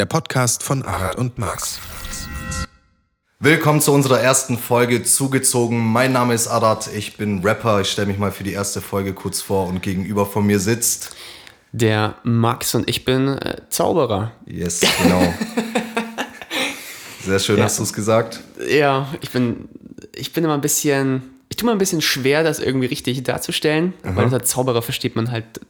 der Podcast von Arat und Max. Willkommen zu unserer ersten Folge Zugezogen. Mein Name ist Arat, ich bin Rapper. Ich stelle mich mal für die erste Folge kurz vor und gegenüber von mir sitzt. Der Max und ich bin äh, Zauberer. Yes, genau. Sehr schön Ja. hast du es gesagt. Ja, ich bin, ich bin immer ein bisschen, ich tue mir ein bisschen schwer, das irgendwie richtig darzustellen, weil unter Zauberer versteht man halt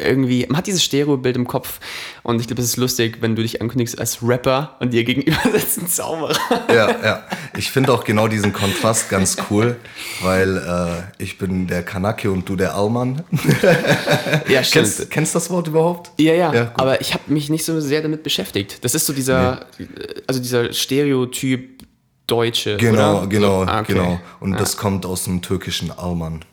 irgendwie, man hat dieses Stereobild im Kopf und ich glaube, es ist lustig, wenn du dich ankündigst als Rapper und dir gegenüber sitzt ein Zauberer. Ja, ja. Ich finde auch genau diesen Kontrast ganz cool, weil äh, ich bin der Kanake und du der Allmann. Ja, Kennst, kennst du das Wort überhaupt? Ja, ja, Ja, aber ich habe mich nicht so sehr damit beschäftigt. Das ist so dieser, also dieser Stereotyp Deutsche, Genau, oder? genau, ah, okay. genau. Und das kommt aus dem türkischen Alman.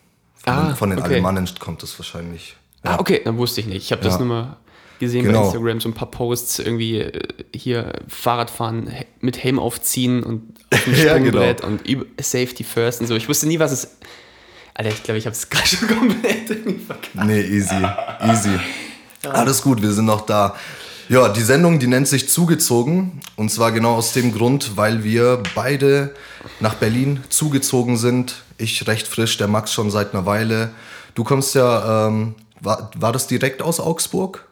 Von, Ah, den, von den okay. Alemannen kommt es wahrscheinlich. Ah, okay, dann wusste ich nicht. Ich habe das nur mal gesehen Genau. bei Instagram, so ein paar Posts, irgendwie äh, hier Fahrradfahren mit Helm aufziehen und auf dem Ja, genau. Sprungbrett und Safety first und so. Ich wusste nie, was es. Alter, ich glaube, ich habe es gerade schon komplett irgendwie verkackt. Nee, easy, easy. Alles gut, wir sind noch da. Ja, die Sendung, die nennt sich Zugezogen. Und zwar genau aus dem Grund, weil wir beide nach Berlin zugezogen sind. Ich recht frisch, der Max schon seit einer Weile. Du kommst ja, ähm, war, war das direkt aus Augsburg?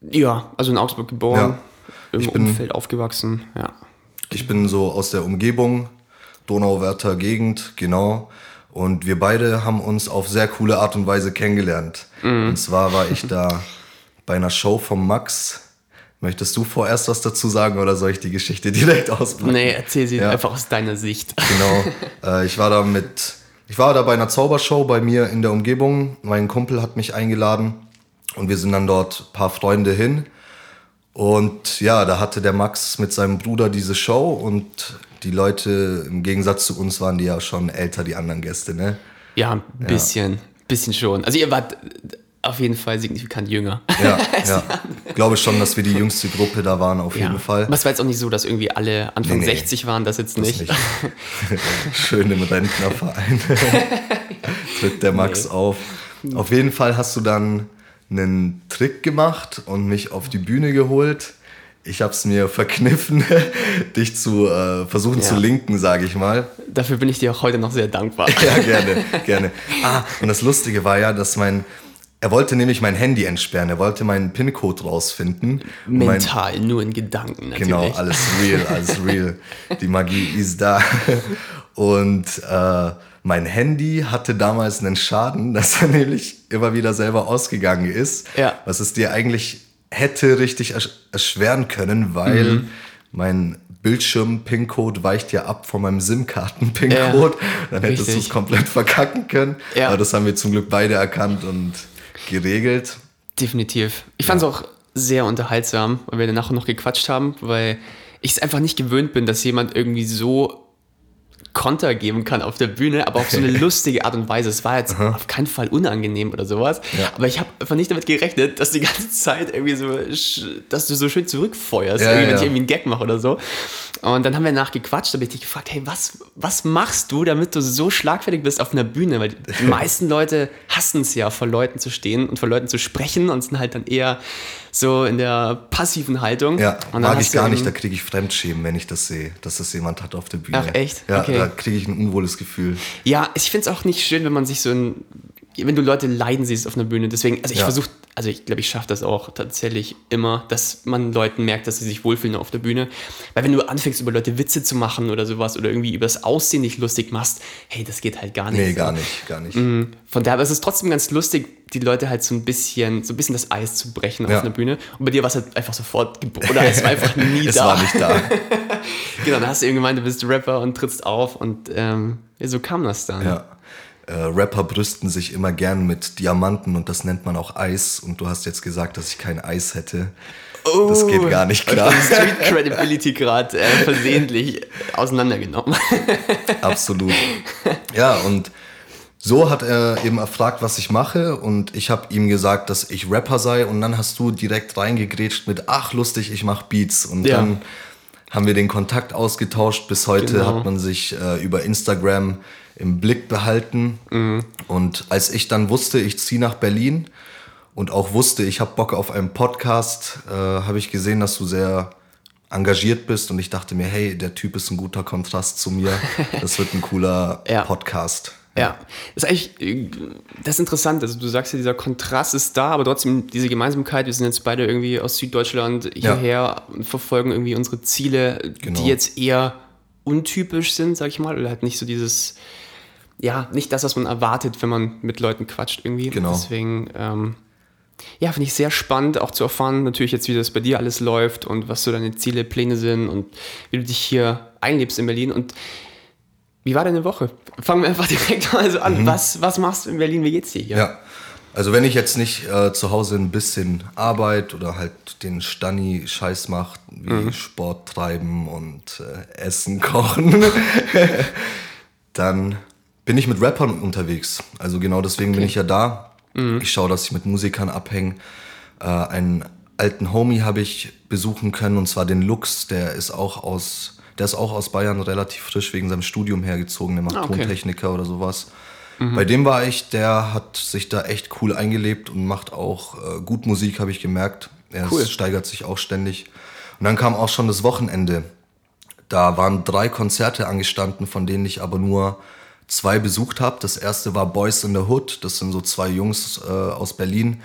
Ja, also in Augsburg geboren, im Ich bin- Umfeld aufgewachsen, ja. Ich bin so aus der Umgebung, Donauwörther Gegend, genau. Und wir beide haben uns auf sehr coole Art und Weise kennengelernt. Und zwar war ich da bei einer Show vom Max. Möchtest du vorerst was dazu sagen oder soll ich die Geschichte direkt auspacken? Nee, erzähl sie Ja. einfach aus deiner Sicht. Genau. Äh, ich war da mit, ich war da bei einer Zaubershow bei mir in der Umgebung. Mein Kumpel hat mich eingeladen und wir sind dann dort ein paar Freunde hin. Und ja, da hatte der Max mit seinem Bruder diese Show und die Leute, im Gegensatz zu uns, waren die ja schon älter, die anderen Gäste, ne? Ja, ein bisschen, bisschen schon. Also ihr wart auf jeden Fall signifikant jünger. Ja, ja. Ich glaube schon, dass wir die jüngste Gruppe da waren, auf jeden Fall. Aber es war jetzt auch nicht so, dass irgendwie alle Anfang Nee, nee. 60 waren, das jetzt Das nicht. nicht. Schön im Rentnerverein. Tritt der Max auf. Auf jeden Fall hast du dann einen Trick gemacht und mich auf die Bühne geholt. Ich habe es mir verkniffen, dich zu äh, versuchen Ja. zu linken, sage ich mal. Dafür bin ich dir auch heute noch sehr dankbar. Ja, gerne, gerne. Ah, und das Lustige war ja, dass mein, er wollte nämlich mein Handy entsperren. Er wollte meinen PIN-Code rausfinden. Und mein- Mental, nur in Gedanken natürlich. Genau, alles real, alles real. Die Magie ist da. Und äh, mein Handy hatte damals einen Schaden, dass er nämlich immer wieder selber ausgegangen ist. Ja. Was es dir eigentlich hätte richtig ersch erschweren können, weil Mhm. mein Bildschirm-PIN-Code weicht ja ab von meinem SIM-Karten-PIN-Code. Dann hättest du es komplett verkacken können. Ja. Aber das haben wir zum Glück beide erkannt und geregelt. Definitiv. Ich fand es auch sehr unterhaltsam, weil wir danach noch gequatscht haben, weil ich es einfach nicht gewöhnt bin, dass jemand irgendwie so Konter geben kann auf der Bühne, aber auf so eine lustige Art und Weise. Es war jetzt auf keinen Fall unangenehm oder sowas, Ja. aber ich habe einfach nicht damit gerechnet, dass die ganze Zeit irgendwie so, dass du so schön zurückfeuerst, Ja, irgendwie, wenn ja. ich irgendwie einen Gag mache oder so. Und dann haben wir nachgequatscht, da habe ich dich gefragt, hey, was, was machst du, damit du so schlagfertig bist auf einer Bühne? Weil die meisten Leute hassen es ja, vor Leuten zu stehen und vor Leuten zu sprechen und sind halt dann eher so in der passiven Haltung. Ja, mag ich gar nicht. Da kriege ich Fremdschämen, wenn ich das sehe, dass das jemand hat auf der Bühne. Ach, echt? Ja, Okay. da kriege ich ein unwohles Gefühl. Ja, ich finde es auch nicht schön, wenn man sich so in, wenn du Leute leiden siehst auf einer Bühne. Deswegen, also ich Ja. versuche, also ich glaube, ich schaffe das auch tatsächlich immer, dass man Leuten merkt, dass sie sich wohlfühlen auf der Bühne. Weil wenn du anfängst, über Leute Witze zu machen oder sowas oder irgendwie über das Aussehen dich lustig machst, hey, das geht halt gar nicht. Nee, gar nicht, gar nicht. Mhm. Von daher aber es ist trotzdem ganz lustig, die Leute halt so ein bisschen, so ein bisschen das Eis zu brechen Ja. auf einer Bühne. Und bei dir war es halt einfach sofort geboren. Oder es war einfach nie Es da. war nicht da. Genau, dann hast du eben gemeint, du bist Rapper und trittst auf und ähm, so kam das dann. Ja. Äh, Rapper brüsten sich immer gern mit Diamanten und das nennt man auch Eis. Und du hast jetzt gesagt, dass ich kein Eis hätte. das geht gar nicht klar. Die Street Credibility gerade äh, versehentlich auseinandergenommen. Absolut. Ja, und so hat er eben erfragt, was ich mache und ich habe ihm gesagt, dass ich Rapper sei und dann hast du direkt reingegrätscht mit, ach lustig, ich mache Beats und Ja. dann haben wir den Kontakt ausgetauscht. Bis heute Genau. hat man sich äh, über Instagram im Blick behalten und als ich dann wusste, ich ziehe nach Berlin und auch wusste, ich habe Bock auf einen Podcast, äh, habe ich gesehen, dass du sehr engagiert bist und ich dachte mir, hey, der Typ ist ein guter Kontrast zu mir. Das wird ein cooler Ja. Podcast. Ja, das ist eigentlich äh, das ist interessant. Also du sagst ja, dieser Kontrast ist da, aber trotzdem diese Gemeinsamkeit. Wir sind jetzt beide irgendwie aus Süddeutschland hierher und verfolgen irgendwie unsere Ziele, Genau. die jetzt eher untypisch sind, sag ich mal, oder halt nicht so dieses, ja, nicht das, was man erwartet, wenn man mit Leuten quatscht irgendwie. Genau. Deswegen, ähm, ja, finde ich sehr spannend auch zu erfahren, natürlich jetzt, wie das bei dir alles läuft und was so deine Ziele, Pläne sind und wie du dich hier einlebst in Berlin und wie war deine Woche? Fangen wir einfach direkt mal so an. Was, was machst du in Berlin? Wie geht's dir hier? Mhm. Ja. Also wenn ich jetzt nicht äh, zu Hause ein bisschen Arbeit oder halt den Stani-Scheiß mache, wie Sport treiben und äh, Essen kochen, dann bin ich mit Rappern unterwegs. Also genau deswegen bin ich ja da. Ich schaue, dass ich mit Musikern abhänge. Äh, einen alten Homie habe ich besuchen können und zwar den Lux, der ist auch aus, der ist auch aus Bayern relativ frisch wegen seinem Studium hergezogen, der macht Ah, okay. Tontechniker oder sowas. Bei dem war ich, der hat sich da echt cool eingelebt und macht auch äh, gut Musik, habe ich gemerkt. Er Cool. steigert sich auch ständig. Und dann kam auch schon das Wochenende. Da waren drei Konzerte angestanden, von denen ich aber nur zwei besucht habe. Das erste war Boys in the Hood. Das sind so zwei Jungs äh, aus Berlin,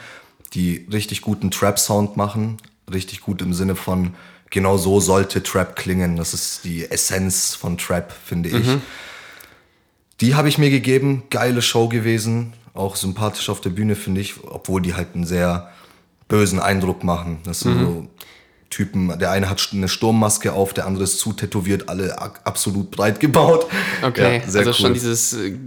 die richtig guten Trap-Sound machen. Richtig gut im Sinne von, genau so sollte Trap klingen. Das ist die Essenz von Trap, finde ich. Die habe ich mir gegeben. Geile Show gewesen. Auch sympathisch auf der Bühne, finde ich. Obwohl die halt einen sehr bösen Eindruck machen. Das sind so Typen. Der eine hat eine Sturmmaske auf, der andere ist zu tätowiert, alle absolut breit gebaut. Okay, Ja, sehr also cool. schon dieses, äh,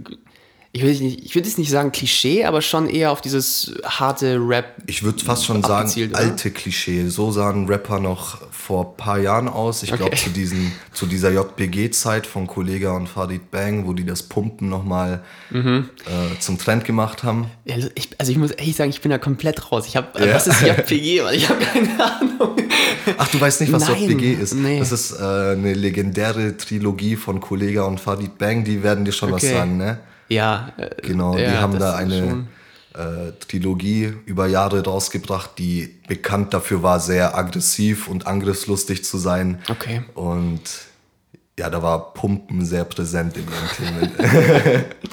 ich will, nicht, ich will jetzt nicht sagen Klischee, aber schon eher auf dieses harte Rap. Ich würde fast schon sagen, oder? alte Klischee. So sahen Rapper noch vor ein paar Jahren aus. Ich glaube, Okay. zu, diesen- zu dieser JPG-Zeit von Kollega und Farid Bang, wo die das Pumpen nochmal Mhm. äh, zum Trend gemacht haben. Ja, also ich, also ich muss ehrlich sagen, ich bin da komplett raus. Ich habe, Ja. was ist JPG? Ich habe keine Ahnung. Ach, du weißt nicht, was Nein, JPG ist? nee. Das ist äh, eine legendäre Trilogie von Kollega und Farid Bang. Die werden dir schon was Okay. sagen, ne? Ja, äh, Genau, ja, die haben da eine äh, Trilogie über Jahre rausgebracht, die bekannt dafür war, sehr aggressiv und angriffslustig zu sein. Okay. Und ja, da war Pumpen sehr präsent in ihren Themen.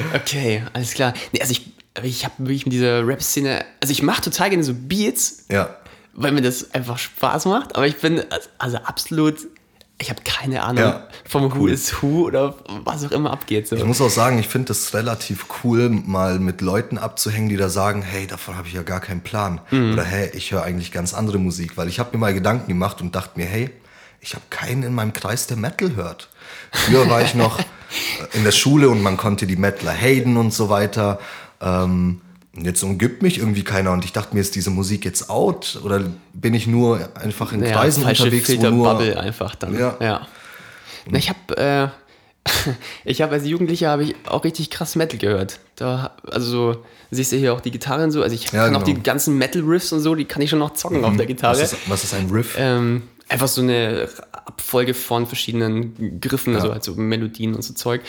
Okay, alles klar. Nee, also ich, ich habe wirklich mit dieser Rap-Szene, also ich mache total gerne so Beats, ja. weil mir das einfach Spaß macht, aber ich bin also absolut, ich habe keine Ahnung Ja, vom Who is Who oder was auch immer abgeht. So. Ich muss auch sagen, ich finde es relativ cool, mal mit Leuten abzuhängen, die da sagen, hey, davon habe ich ja gar keinen Plan. Oder hey, ich höre eigentlich ganz andere Musik. Weil ich habe mir mal Gedanken gemacht und dachte mir, hey, ich habe keinen in meinem Kreis, der Metal hört. Früher war ich noch in der Schule und man konnte die Metaler haten und so weiter. Ähm, jetzt umgibt mich irgendwie keiner und ich dachte mir, ist diese Musik jetzt out? Oder bin ich nur einfach in ja, Kreisen unterwegs, wo Filterbubble nur... einfach dann. Ja. ja. Na, ich habe äh, ich habe als Jugendlicher habe ich auch richtig krass Metal gehört. Da, also so, siehst du hier auch die Gitarre und so. Also ich Ja, kann auch genau. die ganzen Metal Riffs und so, die kann ich schon noch zocken auf der Gitarre. Was ist, was ist ein Riff? Ähm, einfach so eine Abfolge von verschiedenen Griffen, also halt so Melodien und so Zeug.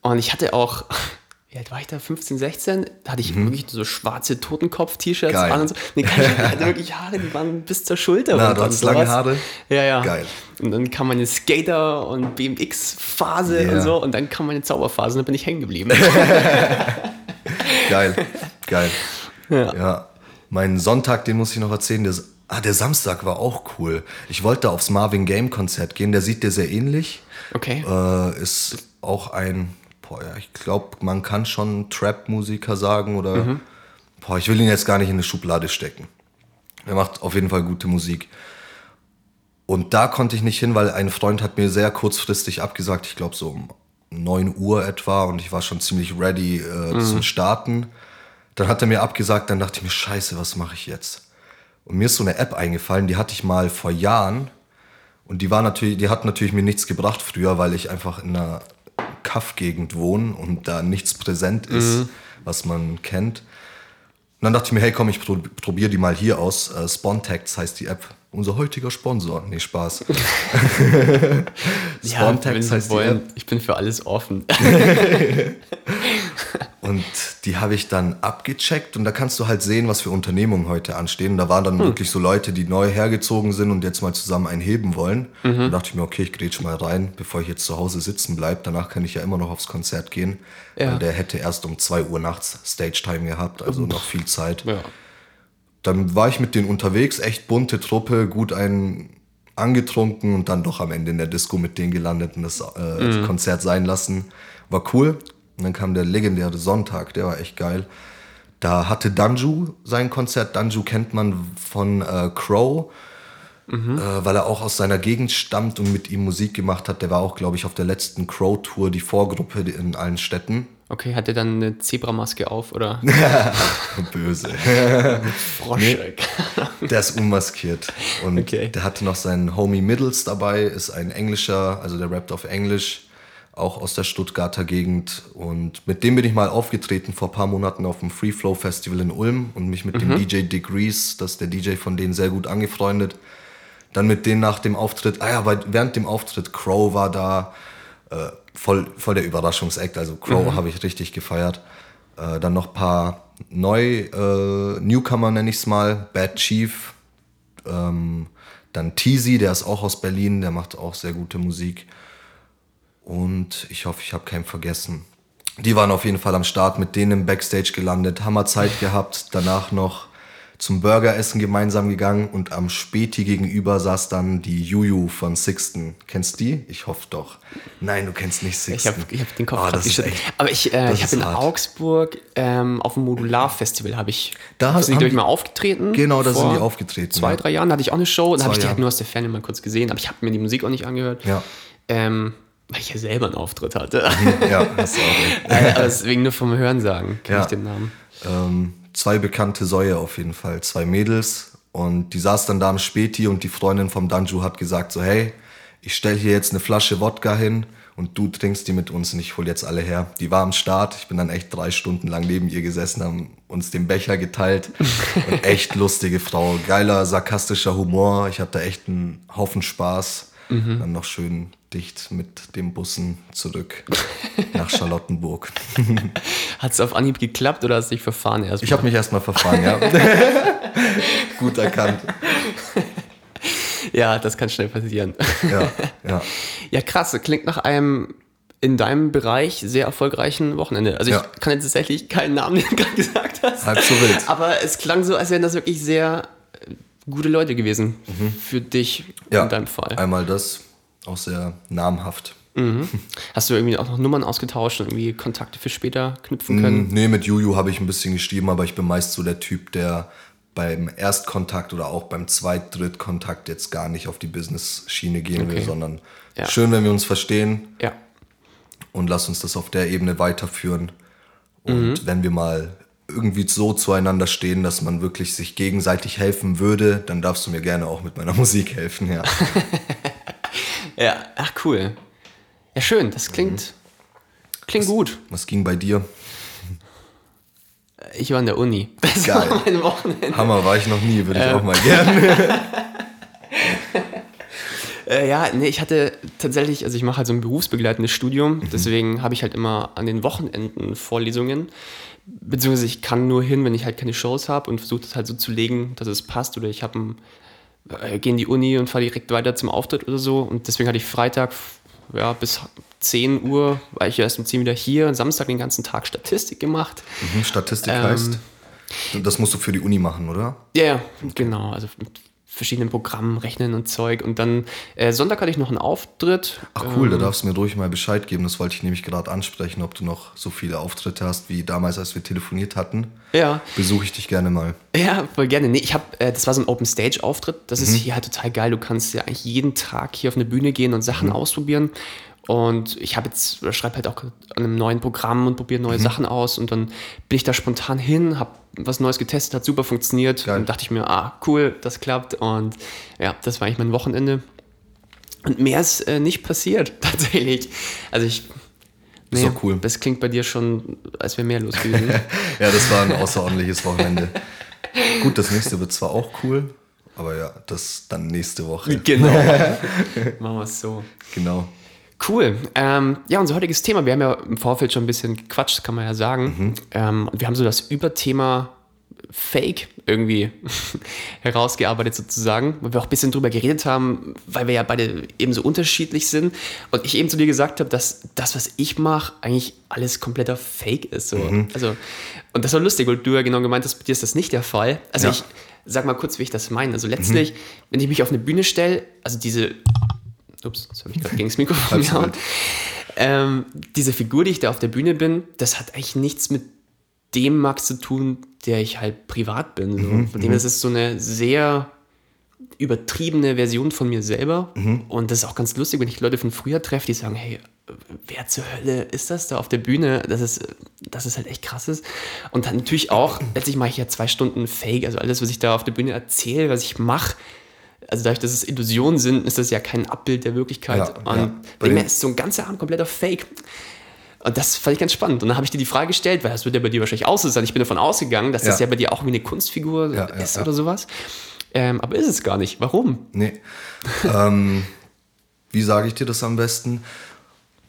Und ich hatte auch, wie alt war ich da? 15, 16? Da hatte ich wirklich so schwarze Totenkopf-T-Shirts Mhm. An und so. Nee, keine hatte wirklich Haare, die waren bis zur Schulter. Na, du hattest lange. Haare? Ja, ja. Geil. Und dann kam meine Skater- und BMX-Phase Ja. und so. Und dann kam meine Zauberphase und dann bin ich hängen geblieben. Geil, geil. Ja. Ja. Mein Sonntag, den muss ich noch erzählen. Der, ah, der Samstag war auch cool. Ich wollte aufs Marvin Game Konzert gehen. Der sieht dir sehr ähnlich. Okay. Äh, ist auch ein, boah, ja, ich glaube, man kann schon Trap-Musiker sagen oder, Mhm. boah, ich will ihn jetzt gar nicht in eine Schublade stecken. Er macht auf jeden Fall gute Musik. Und da konnte ich nicht hin, weil ein Freund hat mir sehr kurzfristig abgesagt, ich glaube so um 9 Uhr etwa und ich war schon ziemlich ready äh, zum Starten. Dann hat er mir abgesagt, dann dachte ich mir, scheiße, was mache ich jetzt? Und mir ist so eine App eingefallen, die hatte ich mal vor Jahren und die war natürlich, die hat natürlich mir nichts gebracht früher, weil ich einfach in einer Kaff-Gegend wohne und da nichts präsent ist, was man kennt. Und dann dachte ich mir, hey komm, ich pro probiere die mal hier aus. Äh, heißt die App. Unser heutiger Sponsor. Nee, Spaß. ja, Spontex Sie heißt die wollen, App. ich bin für alles offen. Und die habe ich dann abgecheckt und da kannst du halt sehen, was für Unternehmungen heute anstehen. Und da waren dann wirklich so Leute, die neu hergezogen sind und jetzt mal zusammen einen heben wollen. Mhm. Da dachte ich mir, okay, ich grätsch mal rein, bevor ich jetzt zu Hause sitzen bleibe. Danach kann ich ja immer noch aufs Konzert gehen. Ja. Weil der hätte erst um 2 Uhr nachts Stage-Time gehabt, also noch viel Zeit. Ja. Dann war ich mit denen unterwegs, echt bunte Truppe, gut einen angetrunken und dann doch am Ende in der Disco mit denen gelandet und das äh, Konzert sein lassen. War cool. Und dann kam der legendäre Sonntag, der war echt geil. Da hatte Danju sein Konzert. Danju kennt man von äh, Crow, äh, weil er auch aus seiner Gegend stammt und mit ihm Musik gemacht hat. Der war auch, glaube ich, auf der letzten Crow-Tour, die Vorgruppe in allen Städten. Okay, hat er dann eine Zebramaske auf oder Böse. Froschschreck? Der ist unmaskiert. Und Okay. der hatte noch seinen Homie Middles dabei, ist ein Englischer, also der rappt auf Englisch, auch aus der Stuttgarter Gegend. Und mit dem bin ich mal aufgetreten vor ein paar Monaten auf dem Free Flow Festival in Ulm und mich mit dem DJ Dick Reese, das ist der DJ von denen, sehr gut angefreundet. Dann mit denen nach dem Auftritt, ah ja, weil während dem Auftritt Crow war da, äh, voll, voll der Überraschungsakt. Also Crow habe ich richtig gefeiert. Äh, dann noch ein paar neu, äh, Newcomer nenne ich es mal, Bad Chief, ähm, dann Teasy, der ist auch aus Berlin, der macht auch sehr gute Musik. Und ich hoffe, ich habe keinen vergessen. Die waren auf jeden Fall am Start, mit denen im Backstage gelandet, haben wir Zeit gehabt, danach noch zum Burgeressen gemeinsam gegangen und am Späti gegenüber saß dann die Juju von Sixten. Kennst du die? Ich hoffe doch. Nein, du kennst nicht Ich Sixten. habe ich hab den Kopf grad das echt, Aber ich, äh, das ich habe in hart. Augsburg ähm, auf dem Modular-Festival habe ich Da sind die, ich, die- mal aufgetreten. Genau, da sind die aufgetreten, Zwei, ja. drei Jahren hatte ich auch eine Show und da habe ich die halt nur aus der Ferne mal kurz gesehen, aber ich habe mir die Musik auch nicht angehört. Ja. Ähm, weil ich ja selber einen Auftritt hatte. ja, hast du auch. Äh, aber deswegen nur vom Hörensagen kenne Ja. ich den Namen. ähm, zwei bekannte Säue auf jeden Fall, zwei Mädels. Und die saß dann da am Späti und die Freundin vom Danju hat gesagt so, hey, ich stell hier jetzt eine Flasche Wodka hin und du trinkst die mit uns und ich hol jetzt alle her. Die war am Start, ich bin dann echt drei Stunden lang neben ihr gesessen, haben uns den Becher geteilt. und echt lustige Frau, geiler, sarkastischer Humor. Ich hatte echt einen Haufen Spaß. Dann noch schön dicht mit den Bussen zurück nach Charlottenburg. Hat es auf Anhieb geklappt oder hast du dich verfahren erst? Ich habe mich erstmal verfahren, ja. Gut erkannt. ja, das kann schnell passieren. Ja, ja. Ja, krass. Klingt nach einem in deinem Bereich sehr erfolgreichen Wochenende. Also Ja. ich kann jetzt tatsächlich keinen Namen, den du gerade gesagt hast. Halb so wild. Aber es klang so, als wären das wirklich sehr äh, gute Leute gewesen für dich ja. in deinem Fall. Einmal das, auch sehr namhaft. Hast du irgendwie auch noch Nummern ausgetauscht und irgendwie Kontakte für später knüpfen können? Mm, Nee, mit Juju habe ich ein bisschen geschrieben, aber ich bin meist so der Typ, der beim Erstkontakt oder auch beim Zweit-, Drittkontakt jetzt gar nicht auf die Business-Schiene gehen will, Okay. sondern Ja. schön, wenn wir uns verstehen Ja. und lass uns das auf der Ebene weiterführen. Und Mhm. wenn wir mal irgendwie so zueinander stehen, dass man wirklich sich gegenseitig helfen würde, dann darfst du mir gerne auch mit meiner Musik helfen, ja. Ja, ach cool. Ja, schön. Das klingt, klingt gut. Was ging bei dir? Ich war in der Uni. Das Geil. war mein Wochenende. Hammer war ich noch nie, würde ich auch mal gerne. Äh, ja, nee, ich hatte tatsächlich, also ich mache halt so ein berufsbegleitendes Studium, deswegen habe ich halt immer an den Wochenenden Vorlesungen. Beziehungsweise ich kann nur hin, wenn ich halt keine Shows habe und versuche das halt so zu legen, dass es passt. Oder ich habe ein, äh, gehe in die Uni und fahre direkt weiter zum Auftritt oder so. Und deswegen hatte ich Freitag ja, bis 10 Uhr, war ich erst um 10 wieder hier, Samstag den ganzen Tag Statistik gemacht. Mhm, Statistik Ähm. heißt, das musst du für die Uni machen, oder? Ja, ja, genau. Also verschiedenen Programmen rechnen und Zeug. Und dann äh, Sonntag hatte ich noch einen Auftritt. Ach cool, Ähm. da darfst du mir ruhig mal Bescheid geben. Das wollte ich nämlich gerade ansprechen, ob du noch so viele Auftritte hast wie damals, als wir telefoniert hatten. Ja, Besuche ich dich gerne mal. ja, voll gerne. Nee, ich habe, äh, das war so ein Open Stage Auftritt. Das ist hier halt total geil. Du kannst ja eigentlich jeden Tag hier auf eine Bühne gehen und Sachen ausprobieren. Und ich habe jetzt, schreibe halt auch an einem neuen Programm und probiere neue Sachen aus. Und dann bin ich da spontan hin, habe was Neues getestet, hat super funktioniert. Geil. Und dachte ich mir, ah, cool, das klappt. Und ja, das war eigentlich mein Wochenende. Und mehr ist äh, nicht passiert, tatsächlich. Also ich. Ist doch cool. Das klingt bei dir schon, als wäre mehr los gewesen. Ja, das war ein außerordentliches Wochenende. Gut, das nächste wird zwar auch cool, aber ja, das dann nächste Woche. genau. Machen wir es so. Genau. Cool. Ähm, ja, unser heutiges Thema, wir haben ja im Vorfeld schon ein bisschen gequatscht, kann man ja sagen. Mhm. Ähm, und wir haben so das Überthema Fake irgendwie herausgearbeitet sozusagen, weil wir auch ein bisschen drüber geredet haben, weil wir ja beide eben so unterschiedlich sind und ich eben zu dir gesagt habe, dass das, was ich mache, eigentlich alles kompletter Fake ist. So. Mhm. Also, und das war lustig, weil du ja genau gemeint hast, bei dir ist das nicht der Fall. Also Ja. ich sag mal kurz, wie ich das meine. Also letztlich, wenn ich mich auf eine Bühne stelle, also diese, ups, das habe ich gerade gegen das Mikrofon gehauen. Ähm, diese Figur, die ich da auf der Bühne bin, das hat eigentlich nichts mit dem Max zu tun, der ich halt privat bin. So. Von dem her ist es so eine sehr übertriebene Version von mir selber. Und das ist auch ganz lustig, wenn ich Leute von früher treffe, die sagen, hey, wer zur Hölle ist das da auf der Bühne? Das ist, das ist halt echt krasses. Und dann natürlich auch, letztlich mache ich ja zwei Stunden Fake, also alles, was ich da auf der Bühne erzähle, was ich mache, also dadurch, dass es Illusionen sind, ist das ja kein Abbild der Wirklichkeit. Ja, und ja. Bei dem den- her ist so ein ganzer Abend kompletter Fake. Und das fand ich ganz spannend. Und dann habe ich dir die Frage gestellt, weil das wird ja bei dir wahrscheinlich auch so sein. Ich bin davon ausgegangen, dass das Ja. ja bei dir auch wie eine Kunstfigur Ja, ja, ist ja. oder sowas. Ähm, aber ist es gar nicht. Warum? Nee. ähm, wie sage ich dir das am besten?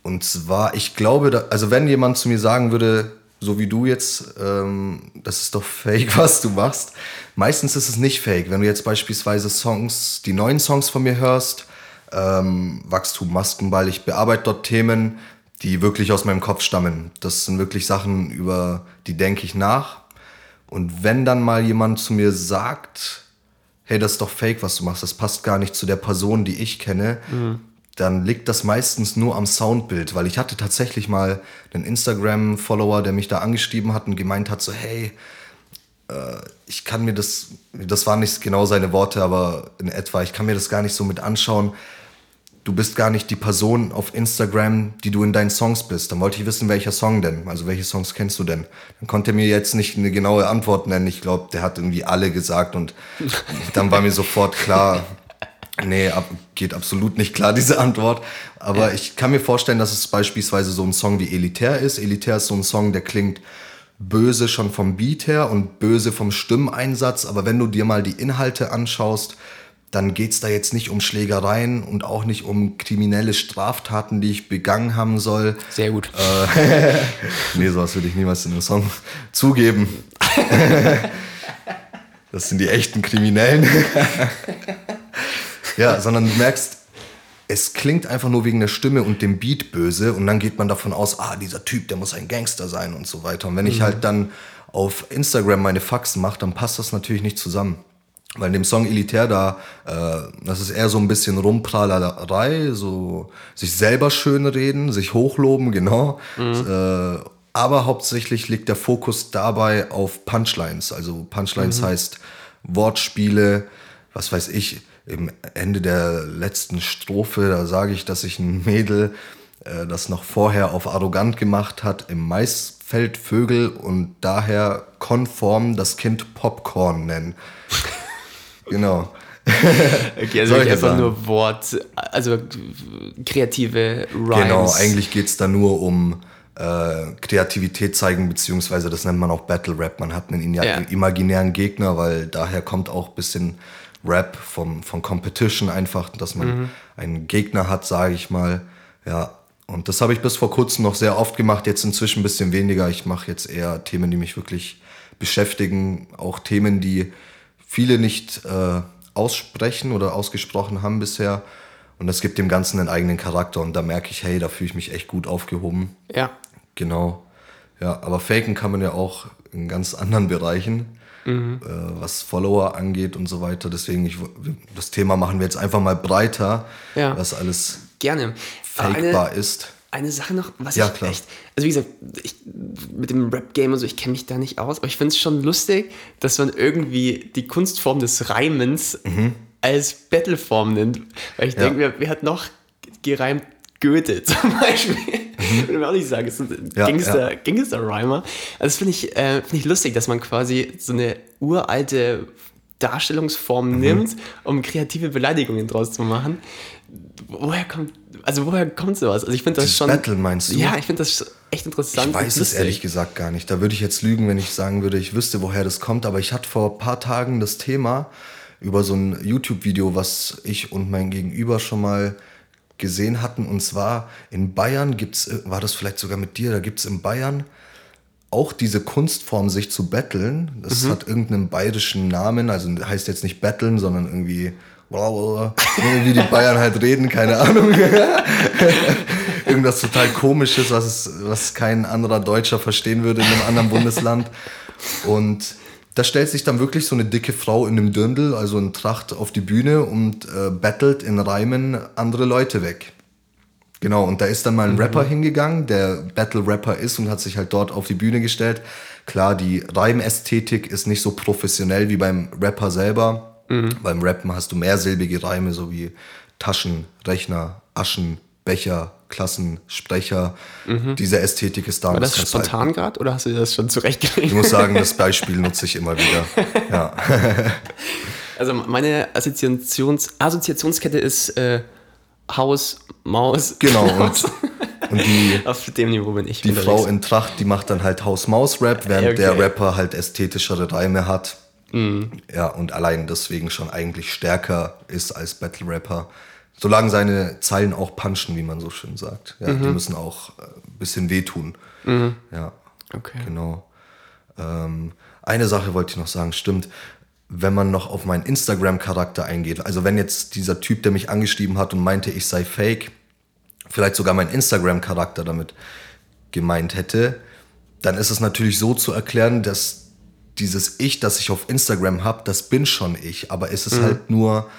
Und zwar, ich glaube, da, also wenn jemand zu mir sagen würde, so wie du jetzt, ähm, das ist doch fake, was du machst. Meistens ist es nicht fake. Wenn du jetzt beispielsweise Songs, die neuen Songs von mir hörst, ähm, Wachstum, Maskenball, ich bearbeite dort Themen, die wirklich aus meinem Kopf stammen. Das sind wirklich Sachen, über die denke ich nach. Und wenn dann mal jemand zu mir sagt, hey, das ist doch fake, was du machst, das passt gar nicht zu der Person, die ich kenne, dann liegt das meistens nur am Soundbild, weil ich hatte tatsächlich mal einen Instagram-Follower, der mich da angeschrieben hat und gemeint hat, so, hey, äh, ich kann mir das, das waren nicht genau seine Worte, aber in etwa, ich kann mir das gar nicht so mit anschauen. Du bist gar nicht die Person auf Instagram, die du in deinen Songs bist. Dann wollte ich wissen, welcher Song denn? Also welche Songs kennst du denn? Dann konnte er mir jetzt nicht eine genaue Antwort nennen. Ich glaube, der hat irgendwie alle gesagt und dann war mir sofort klar, nee, ab, geht absolut nicht klar, diese Antwort. Aber ich kann mir vorstellen, dass es beispielsweise so ein Song wie Elitär ist. Elitär ist so ein Song, der klingt böse schon vom Beat her und böse vom Stimmeinsatz. Aber wenn du dir mal die Inhalte anschaust, dann geht's da jetzt nicht um Schlägereien und auch nicht um kriminelle Straftaten, die ich begangen haben soll. Sehr gut. Nee, sowas würde ich niemals in einem Song zugeben. Das sind die echten Kriminellen. ja, sondern du merkst, es klingt einfach nur wegen der Stimme und dem Beat böse und dann geht man davon aus, ah, dieser Typ, der muss ein Gangster sein und so weiter. Und wenn ich halt dann auf Instagram meine Faxen mache, dann passt das natürlich nicht zusammen. Weil in dem Song Elitär da, äh, das ist eher so ein bisschen Rumprahlerei, so sich selber schönreden, sich hochloben, genau. Äh, aber hauptsächlich liegt der Fokus dabei auf Punchlines. Also Punchlines heißt Wortspiele, was weiß ich, im Ende der letzten Strophe, da sage ich, dass ich ein Mädel, äh, das noch vorher auf arrogant gemacht hat, im Maisfeld Vögel und daher konform das Kind Popcorn nennen. genau. Okay, also nicht einfach Sachen. nur Wort, also kreative Rhymes. Genau, eigentlich geht's da nur um äh, Kreativität zeigen, beziehungsweise das nennt man auch Battle Rap. Man hat einen in- Ja. imaginären Gegner, weil daher kommt auch ein bisschen Rap vom, von Competition einfach, dass man Mhm. einen Gegner hat, sage ich mal. Ja, und das habe ich bis vor kurzem noch sehr oft gemacht, jetzt inzwischen ein bisschen weniger. Ich mache jetzt eher Themen, die mich wirklich beschäftigen, auch Themen, die viele nicht äh, aussprechen oder ausgesprochen haben bisher. Und das gibt dem Ganzen einen eigenen Charakter und da merke ich, hey, da fühle ich mich echt gut aufgehoben. Ja, Genau. Ja, aber faken kann man ja auch in ganz anderen Bereichen, Mhm. äh, was Follower angeht und so weiter. Deswegen, ich, das Thema machen wir jetzt einfach mal breiter, Ja. was alles gerne. Fakebar eine, ist. Eine Sache noch, was Ja, ich klar. echt, also wie gesagt, ich, mit dem Rap-Game und so, ich kenne mich da nicht aus, aber ich finde es schon lustig, dass man irgendwie die Kunstform des Reimens als Battleform nennt. Weil ich Mhm. Ja. denke, wer, wer hat noch gereimt Goethe zum Beispiel? Würde man auch nicht sagen, ist ein Mhm. Ja, Gangster, Gangster-Rhymer. Also das finde ich, äh, find ich lustig, dass man quasi so eine uralte Darstellungsform Mhm. nimmt, um kreative Beleidigungen draus zu machen. Woher kommt, also woher kommt sowas? Also ich finde das Dieses schon. Battle meinst du? Ja, ich finde das echt interessant. Ich weiß es ehrlich gesagt gar nicht. Da würde ich jetzt lügen, wenn ich sagen würde, ich wüsste, woher das kommt. Aber ich hatte vor ein paar Tagen das Thema über so ein YouTube-Video, was ich und mein Gegenüber schon mal gesehen hatten. Und zwar in Bayern gibt's, äh, war das vielleicht sogar mit dir, da gibt es in Bayern auch diese Kunstform, sich zu betteln. Das Mhm. hat irgendeinen bayerischen Namen, also heißt jetzt nicht betteln, sondern irgendwie, wie die Bayern halt reden, keine Ahnung. Irgendwas total komisches, was, es, was kein anderer Deutscher verstehen würde in einem anderen Bundesland. Und da stellt sich dann wirklich so eine dicke Frau in einem Dirndl, also in Tracht, auf die Bühne und äh, battelt in Reimen andere Leute weg. Genau, und da ist dann mal ein Rapper hingegangen, der Battle-Rapper ist und hat sich halt dort auf die Bühne gestellt. Klar, die Reimästhetik ist nicht so professionell wie beim Rapper selber. Beim Rappen hast du mehrsilbige Reime, so wie Taschen, Rechner, Aschen, Becher, Klassen, Sprecher. Diese Ästhetik ist da. War das du halt- spontan gerade oder hast du dir das schon Ich zurechtgelegt? muss sagen, das Beispiel nutze ich immer wieder. Ja. Also meine Assoziations Assoziationskette ist äh, Haus, Maus. Genau, Klaus. und, und die, Auf dem Niveau bin ich die unterwegs. Frau in Tracht, die macht dann halt Haus-Maus-Rap, während Okay. der Rapper halt ästhetischere Reime hat. Ja, und allein deswegen schon eigentlich stärker ist als Battle-Rapper. Solange seine Zeilen auch punchen, wie man so schön sagt. Ja, Die müssen auch äh, ein bisschen wehtun. Ja, Okay. genau. Ähm, eine Sache wollte ich noch sagen, stimmt. Wenn man noch auf meinen Instagram-Charakter eingeht, also wenn jetzt dieser Typ, der mich angeschrieben hat und meinte, ich sei fake, vielleicht sogar mein Instagram-Charakter damit gemeint hätte, dann ist es natürlich so zu erklären, dass dieses Ich, das ich auf Instagram habe, das bin schon ich, aber es ist halt nur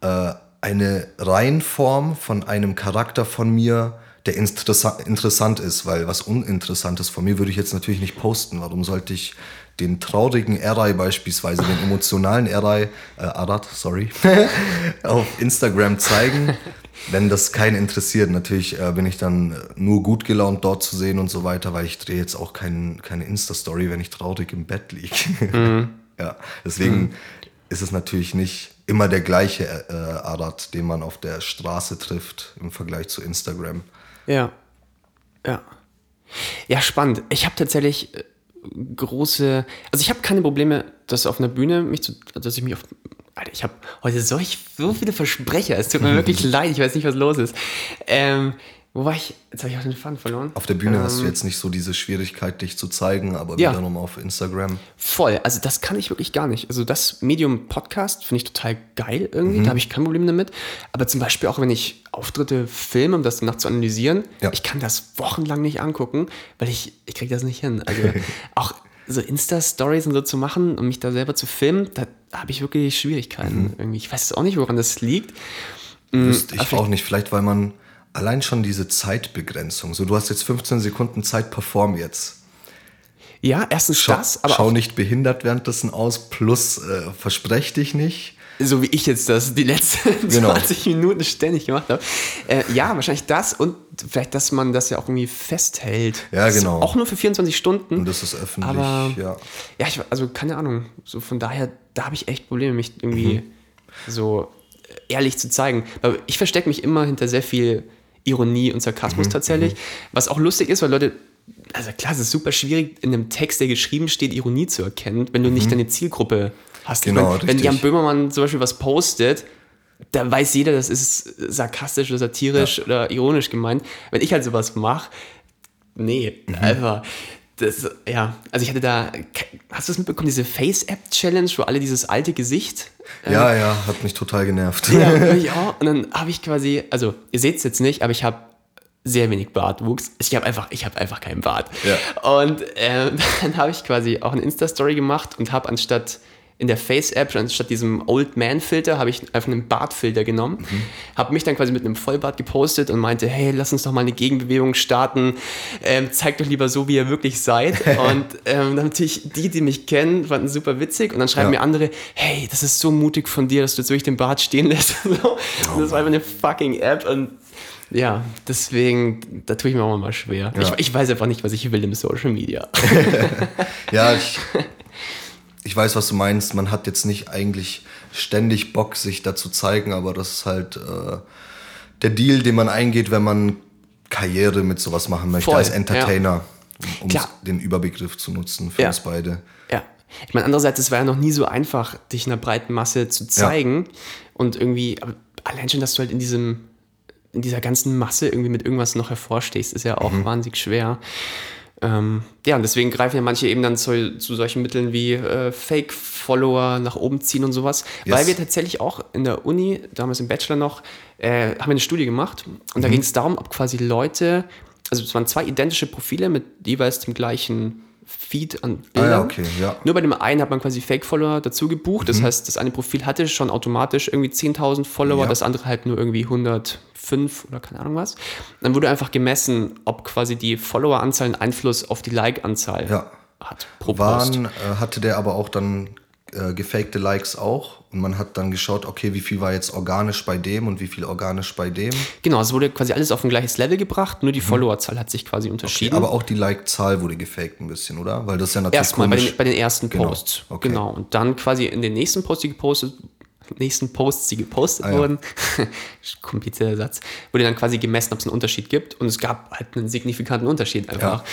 äh, eine Reihenform von einem Charakter von mir, der interessa interessant ist, weil was Uninteressantes von mir würde ich jetzt natürlich nicht posten. Warum sollte ich den traurigen Erai beispielsweise, den emotionalen Erai, äh, Arad, sorry, auf Instagram zeigen, wenn das keinen interessiert. Natürlich äh, bin ich dann nur gut gelaunt dort zu sehen und so weiter, weil ich drehe jetzt auch kein, keine Insta-Story, wenn ich traurig im Bett liege. ja, deswegen ist es natürlich nicht immer der gleiche äh, Arad, den man auf der Straße trifft im Vergleich zu Instagram. Ja. Ja. Ja, spannend. Ich habe tatsächlich äh, große, also ich habe keine Probleme, dass auf einer Bühne mich zu, dass ich mich auf, Alter, ich habe heute solch, so viele Versprecher. Es tut mir wirklich leid, ich weiß nicht, was los ist. Ähm, wo war ich? Jetzt habe ich auch den Faden verloren. Auf der Bühne hast du jetzt nicht so diese Schwierigkeit, dich zu zeigen, aber Ähm. Ja. wiederum auf Instagram. Voll, also das kann ich wirklich gar nicht. Also das Medium Podcast finde ich total geil irgendwie, da habe ich kein Problem damit. Aber zum Beispiel auch, wenn ich Auftritte filme, um das danach zu analysieren, Ja. ich kann das wochenlang nicht angucken, weil ich, ich kriege das nicht hin. Also auch so Insta-Stories und so zu machen und mich da selber zu filmen, da habe ich wirklich Schwierigkeiten irgendwie. Ich weiß auch nicht, woran das liegt. Wüsste ich aber auch nicht. Vielleicht, weil man allein schon diese Zeitbegrenzung, so du hast jetzt 15 Sekunden Zeit, perform jetzt. Ja, erstens Schau, das, aber schau nicht behindert währenddessen aus, plus äh, versprech dich nicht. so wie ich jetzt das die letzten Genau. 20 Minuten ständig gemacht habe. Äh, ja, wahrscheinlich das und vielleicht, dass man das ja auch irgendwie festhält. Ja, Das genau. Auch nur für 24 Stunden. Und das ist öffentlich, Aber ja. ja, ich, also keine Ahnung. So von daher, da habe ich echt Probleme, mich irgendwie Mhm. so ehrlich zu zeigen. Ich verstecke mich immer hinter sehr viel Ironie und Mhm, Sarkasmus tatsächlich. Was auch lustig ist, weil Leute, also klar, es ist super schwierig, in einem Text, der geschrieben steht, Ironie zu erkennen, wenn du nicht deine Zielgruppe hast. Mhm. Genau, meine, wenn. Jan Böhmermann zum Beispiel was postet, da weiß jeder, das ist sarkastisch oder satirisch oder ironisch gemeint. Wenn ich halt sowas mache, nee, Mhm. einfach. Das, ja, also ich hatte da, hast du das mitbekommen, diese Face-App-Challenge, wo alle dieses alte Gesicht Ja, ja, hat mich total genervt. ja, ja. Und dann habe ich quasi, also ihr seht es jetzt nicht, aber ich habe sehr wenig Bartwuchs. Ich habe einfach, ich habe einfach keinen Bart. Ja. Und ähm, dann habe ich quasi auch eine Insta-Story gemacht und habe anstatt in der Face-App, anstatt diesem Old Man-Filter, habe ich einfach einen Bartfilter genommen, Mhm. habe mich dann quasi mit einem Vollbart gepostet und meinte, hey, lass uns doch mal eine Gegenbewegung starten, ähm, zeigt doch lieber so, wie ihr wirklich seid. und ähm, dann natürlich die, die mich kennen, fanden es super witzig und dann schreiben Ja. mir andere, hey, das ist so mutig von dir, dass du jetzt wirklich den Bart stehen lässt. so. Oh das war einfach eine fucking App und ja, deswegen, da tue ich mir auch mal schwer. Ja. Ich, ich weiß einfach nicht, was ich will im Social Media. Ja, ich, ich weiß, was du meinst. Man hat jetzt nicht eigentlich ständig Bock, sich da zu zeigen, aber das ist halt äh, der Deal, den man eingeht, wenn man Karriere mit sowas machen möchte, Voll, als Entertainer, um Klar. den Überbegriff zu nutzen für Ja. uns beide. Ja. Ich meine, andererseits, es war ja noch nie so einfach, dich einer breiten Masse zu zeigen. Und irgendwie, allein schon, dass du halt in diesem in dieser ganzen Masse irgendwie mit irgendwas noch hervorstehst, ist ja auch Mhm. wahnsinnig schwer. Ähm, ja, und deswegen greifen ja manche eben dann zu, zu solchen Mitteln wie äh, Fake-Follower nach oben ziehen und sowas. Yes. Weil wir tatsächlich auch in der Uni, damals im Bachelor noch, äh, haben wir eine Studie gemacht. Und Mhm. da ging es darum, ob quasi Leute, also es waren zwei identische Profile mit jeweils dem gleichen Feed an Ah Bildern. ja, okay, ja. Nur bei dem einen hat man quasi Fake-Follower dazu gebucht. Mhm. Das heißt, das eine Profil hatte schon automatisch irgendwie 10.000 Follower, Ja. das andere halt nur irgendwie 105 oder keine Ahnung was. Dann wurde einfach gemessen, ob quasi die Follower-Anzahl einen Einfluss auf die Like-Anzahl Ja. hat pro Post. Waren, äh, hatte der aber auch dann äh, gefakte Likes auch und man hat dann geschaut, okay, wie viel war jetzt organisch bei dem und wie viel organisch bei dem. Genau, es wurde quasi alles auf ein gleiches Level gebracht, nur die Followerzahl hat sich quasi unterschieden. Mhm. Aber auch die Like-Zahl wurde gefaked ein bisschen, oder? Weil das ist ja natürlich Erstmal bei den, bei den ersten Genau, Posts. okay. Genau. Und dann quasi in den nächsten Posts, die gepostet, nächsten Posts, die gepostet Ah, ja. wurden, komplizierter Satz, wurde dann quasi gemessen, ob es einen Unterschied gibt. Und es gab halt einen signifikanten Unterschied einfach. Ja.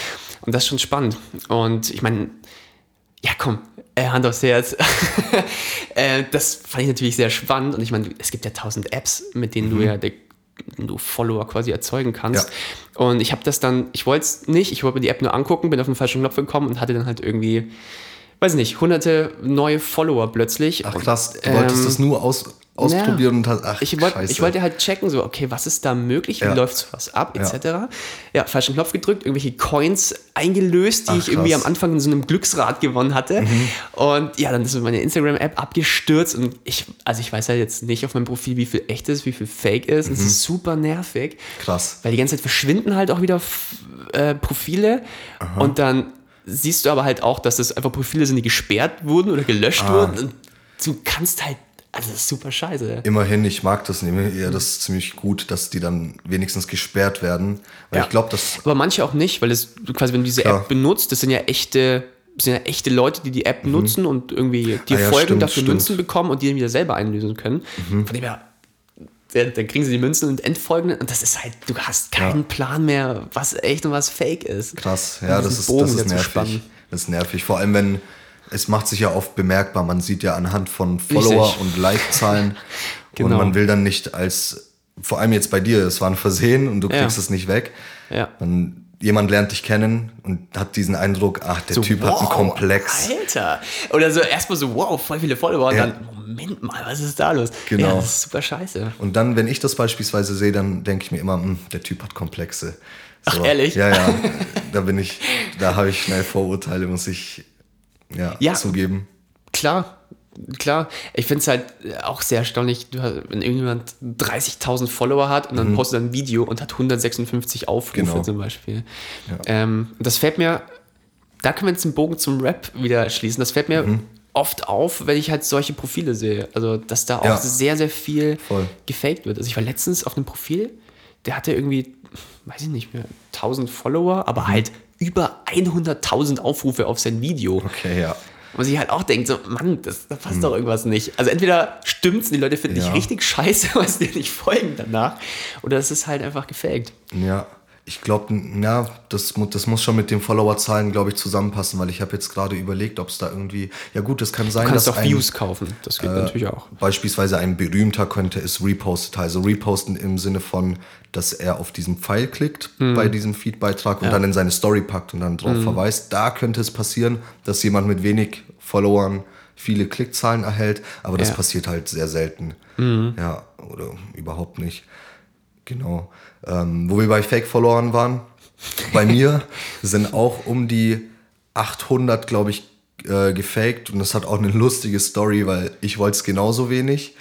Und das ist schon spannend. Und ich meine, ja komm, äh, Hand aufs Herz. äh, das fand ich natürlich sehr spannend. Und ich meine, es gibt ja tausend Apps, mit denen du ja du Follower quasi erzeugen kannst. Mhm. Ja. Und ich habe das dann, ich wollte es nicht, ich wollte mir die App nur angucken, bin auf den falschen Knopf gekommen und hatte dann halt irgendwie, weiß nicht, hunderte neue Follower plötzlich. Ach krass, du wolltest ähm, das nur aus, ausprobieren und hast, ach ich, wollt, ich wollte halt checken, so, okay, was ist da möglich, wie Ja. läuft sowas ab, Ja. etc. Ja. falschen Knopf gedrückt, irgendwelche Coins eingelöst, die Ach, ich irgendwie krass. Mhm. am Anfang in so einem Glücksrad gewonnen hatte. Und ja, dann ist meine Instagram-App abgestürzt und ich, also ich weiß halt jetzt nicht auf meinem Profil, wie viel echt ist, wie viel fake ist. Und es ist super nervig. Mhm. Krass. Weil die ganze Zeit verschwinden halt auch wieder äh, Profile und dann siehst du aber halt auch, dass das einfach Profile sind, die gesperrt wurden oder gelöscht Ah. wurden. Und du kannst halt, also das ist super scheiße. Immerhin, ich mag das eher, das ist ziemlich gut, dass die dann wenigstens gesperrt werden. Weil Ja. ich glaube, das Aber manche auch nicht, weil es quasi, wenn du diese Klar. App benutzt, das sind ja echte, sind ja echte Leute, die die App nutzen und irgendwie dir Ah ja, folgen, stimmt, dafür stimmt. Mhm. Münzen bekommen und die dann wieder selber einlösen können. Von dem her, dann kriegen sie die Münzen und entfolgen und das ist halt, du hast keinen Plan mehr, was echt und was fake ist. krass. Ja, das ist, das ist nervig. spannen. Das ist nervig. Vor allem, wenn es macht sich ja oft bemerkbar. Man sieht ja anhand von Follower Richtig. und Like-Zahlen. Genau. Und man will dann nicht als, vor allem jetzt bei dir, es war ein Versehen und du Ja. kriegst es nicht weg. Ja. Dann jemand lernt dich kennen und hat diesen Eindruck, ach, der So, Typ hat einen wow, Komplex. Alter. Oder so erstmal so, wow, voll viele Follower. Und Ja. dann, Moment mal, was ist da los? Genau. Ja, das ist super scheiße. Und dann, wenn ich das beispielsweise sehe, dann denke ich mir immer, hm, der Typ hat Komplexe. Ach, ehrlich? Ja, ja. Da bin ich, da habe ich schnell Vorurteile, muss ich ja, Ja. zugeben. Klar, klar. Ich finde es halt auch sehr erstaunlich, wenn irgendjemand 30.000 Follower hat und dann postet er ein Video und hat 156 Aufrufe Mhm. Genau. zum Beispiel. Ähm, das fällt mir, da können wir jetzt den Bogen zum Rap wieder schließen. Das fällt mir Mhm. oft auf, wenn ich halt solche Profile sehe. Also, dass da auch Ja. sehr, sehr viel Voll. gefaked wird. Also, ich war letztens auf einem Profil, der hatte irgendwie, weiß ich nicht mehr, 1000 Follower, aber Mhm. halt über 100.000 Aufrufe auf sein Video. Okay, ja. Wo sich halt auch denkt, so, Mann, das, da passt doch irgendwas nicht. Also entweder stimmt's und die Leute finden dich Ja. richtig scheiße, weil sie dir nicht folgen danach, oder es ist halt einfach gefaked. Ja, ich glaube, ja, das, das muss schon mit den Followerzahlen, glaube ich, zusammenpassen, weil ich habe jetzt gerade überlegt, ob es da irgendwie, ja gut, es kann sein, Du kannst dass auch ein, Views kaufen, das geht natürlich auch. beispielsweise ein berühmter könnte es repostet, also reposten im Sinne von, dass er auf diesen Pfeil klickt Mhm. bei diesem Feed-Beitrag und dann in seine Story packt und dann drauf verweist. Da könnte es passieren, dass jemand mit wenig Followern viele Klickzahlen erhält, aber das Ja. Mhm. passiert halt sehr selten. Ja, oder überhaupt nicht. Genau. Ähm, wo wir bei Fake-Followern waren, bei mir sind auch um die 800, glaube ich, äh, gefaked und das hat auch eine lustige Story, weil ich wollte es genauso wenig.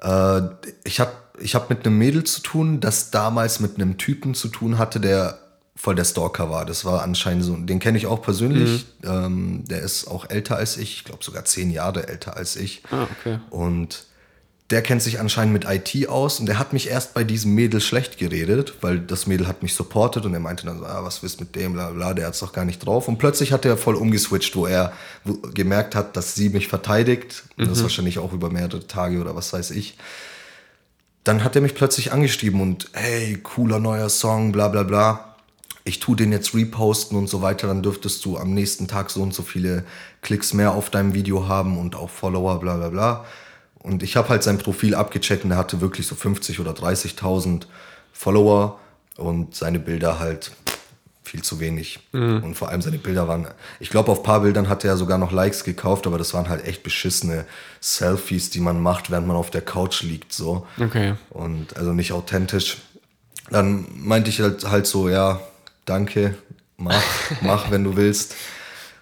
Äh, ich habe ich hab mit einem Mädel zu tun, das damals mit einem Typen zu tun hatte, der voll der Stalker war. Das war anscheinend so, den kenne ich auch persönlich. Ähm, der ist auch älter als ich, ich glaube sogar zehn Jahre älter als ich. Ah, okay. Und der kennt sich anscheinend mit IT aus und der hat mich erst bei diesem Mädel schlecht geredet, weil das Mädel hat mich supportet und er meinte dann so, ah, was willst mit dem, bla bla, der hat's doch gar nicht drauf. Und plötzlich hat er voll umgeswitcht, wo er gemerkt hat, dass sie mich verteidigt und das wahrscheinlich auch über mehrere Tage oder was weiß ich. Dann hat er mich plötzlich angeschrieben und hey, cooler neuer Song, bla bla bla. Ich tu den jetzt reposten und so weiter, dann dürftest du am nächsten Tag so und so viele Klicks mehr auf deinem Video haben und auch Follower, bla bla bla. Und ich habe halt sein Profil abgecheckt und er hatte wirklich so 50 oder 30.000 Follower und seine Bilder halt viel zu wenig. Und vor allem seine Bilder waren, ich glaube, auf ein paar Bildern hat er sogar noch Likes gekauft, aber das waren halt echt beschissene Selfies, die man macht, während man auf der Couch liegt, so. Okay. Und also nicht authentisch. Dann meinte ich halt, halt so, ja, danke, mach, mach, wenn du willst.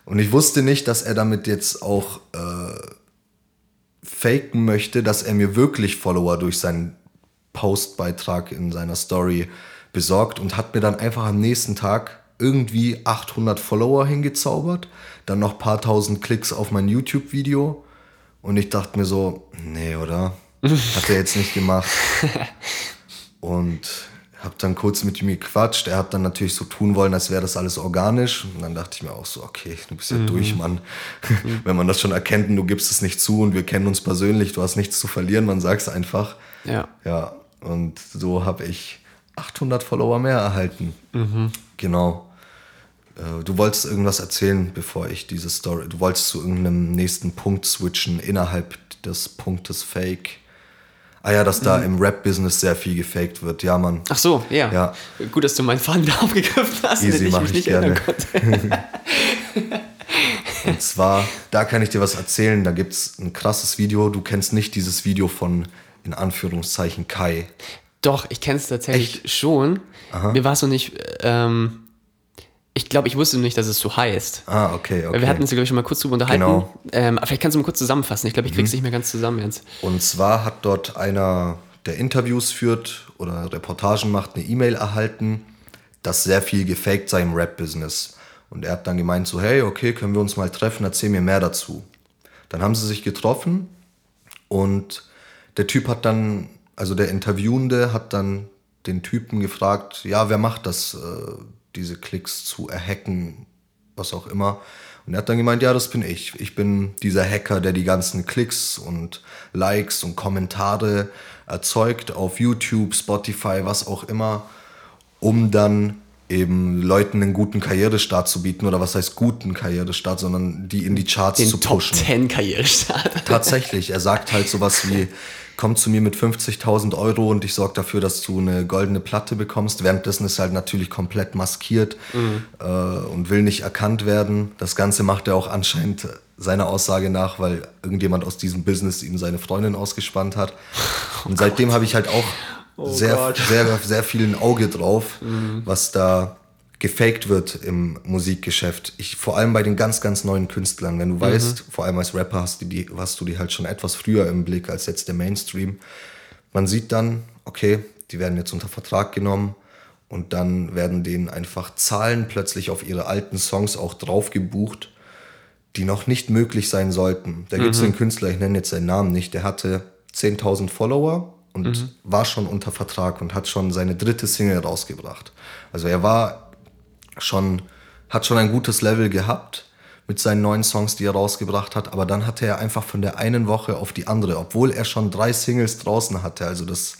Und ich wusste nicht, dass er damit jetzt auch äh, faken möchte, dass er mir wirklich Follower durch seinen Postbeitrag in seiner Story besorgt und hat mir dann einfach am nächsten Tag irgendwie 800 Follower hingezaubert, dann noch ein paar tausend Klicks auf mein YouTube-Video und ich dachte mir so, nee, oder? Hat er jetzt nicht gemacht. Und habe dann kurz mit ihm gequatscht. Er hat dann natürlich so tun wollen, als wäre das alles organisch. Und dann dachte ich mir auch so, okay, du bist ja durch, Mann. Wenn man das schon erkennt und du gibst es nicht zu und wir kennen uns persönlich, du hast nichts zu verlieren, man sagt es einfach. Ja. Ja, und so habe ich 800 Follower mehr erhalten. Genau. Äh, Du wolltest irgendwas erzählen, bevor ich diese Story. Du wolltest zu irgendeinem nächsten Punkt switchen innerhalb des Punktes Fake. Ah ja, dass da im Rap-Business sehr viel gefaked wird. Ja, Mann. Ach so, ja. Ja. Gut, dass du meinen Faden da aufgegriffen hast, Easy, den ich mach mich ich nicht gerne. erinnern konnte. Und zwar, da kann ich dir was erzählen. Da gibt es ein krasses Video. Du kennst nicht dieses Video von, in Anführungszeichen, Kai. Doch, ich kenne es tatsächlich schon. Mir war es so nicht. Ähm, ich glaube, ich wusste nicht, dass es so heißt. Ah, okay, okay. Wir hatten uns, glaube ich, schon mal kurz drüber unterhalten. Genau. Ähm, aber vielleicht kannst du mal kurz zusammenfassen. Ich glaube, ich krieg's nicht mehr ganz zusammen jetzt. Und zwar hat dort einer, der Interviews führt oder Reportagen macht, eine E-Mail erhalten, dass sehr viel gefaked sei im Rap-Business. Und er hat dann gemeint so, hey, okay, können wir uns mal treffen, erzähl mir mehr dazu. Dann haben sie sich getroffen und der Typ hat dann, also der Interviewende hat dann den Typen gefragt, ja, wer macht das, äh, diese Klicks zu erhacken, was auch immer. Und er hat dann gemeint, ja, das bin ich. Ich bin dieser Hacker, der die ganzen Klicks und Likes und Kommentare erzeugt auf YouTube, Spotify, was auch immer, um dann eben Leuten einen guten Karrierestart zu bieten. Oder was heißt guten Karrierestart, sondern die in die Charts Den zu Top pushen. 10 Karrierestart. Tatsächlich, er sagt halt sowas wie, komm zu mir mit 50.000 Euro und ich sorge dafür, dass du eine goldene Platte bekommst. Währenddessen ist er halt natürlich komplett maskiert äh, und will nicht erkannt werden. Das Ganze macht er auch anscheinend seiner Aussage nach, weil irgendjemand aus diesem Business ihm seine Freundin ausgespannt hat. Und seitdem habe ich halt auch sehr, Gott. sehr, sehr viel ein Auge drauf, was da gefaked wird im Musikgeschäft. Ich, vor allem bei den ganz, ganz neuen Künstlern. Wenn du weißt, vor allem als Rapper hast du, die, hast du die halt schon etwas früher im Blick als jetzt der Mainstream. Man sieht dann, okay, die werden jetzt unter Vertrag genommen und dann werden denen einfach Zahlen plötzlich auf ihre alten Songs auch drauf gebucht, die noch nicht möglich sein sollten. Da gibt es einen Künstler, ich nenne jetzt seinen Namen nicht, der hatte 10.000 Follower und war schon unter Vertrag und hat schon seine dritte Single rausgebracht. Also er war schon, hat schon ein gutes Level gehabt mit seinen neuen Songs, die er rausgebracht hat, aber dann hatte er einfach von der einen Woche auf die andere, obwohl er schon drei Singles draußen hatte, also das,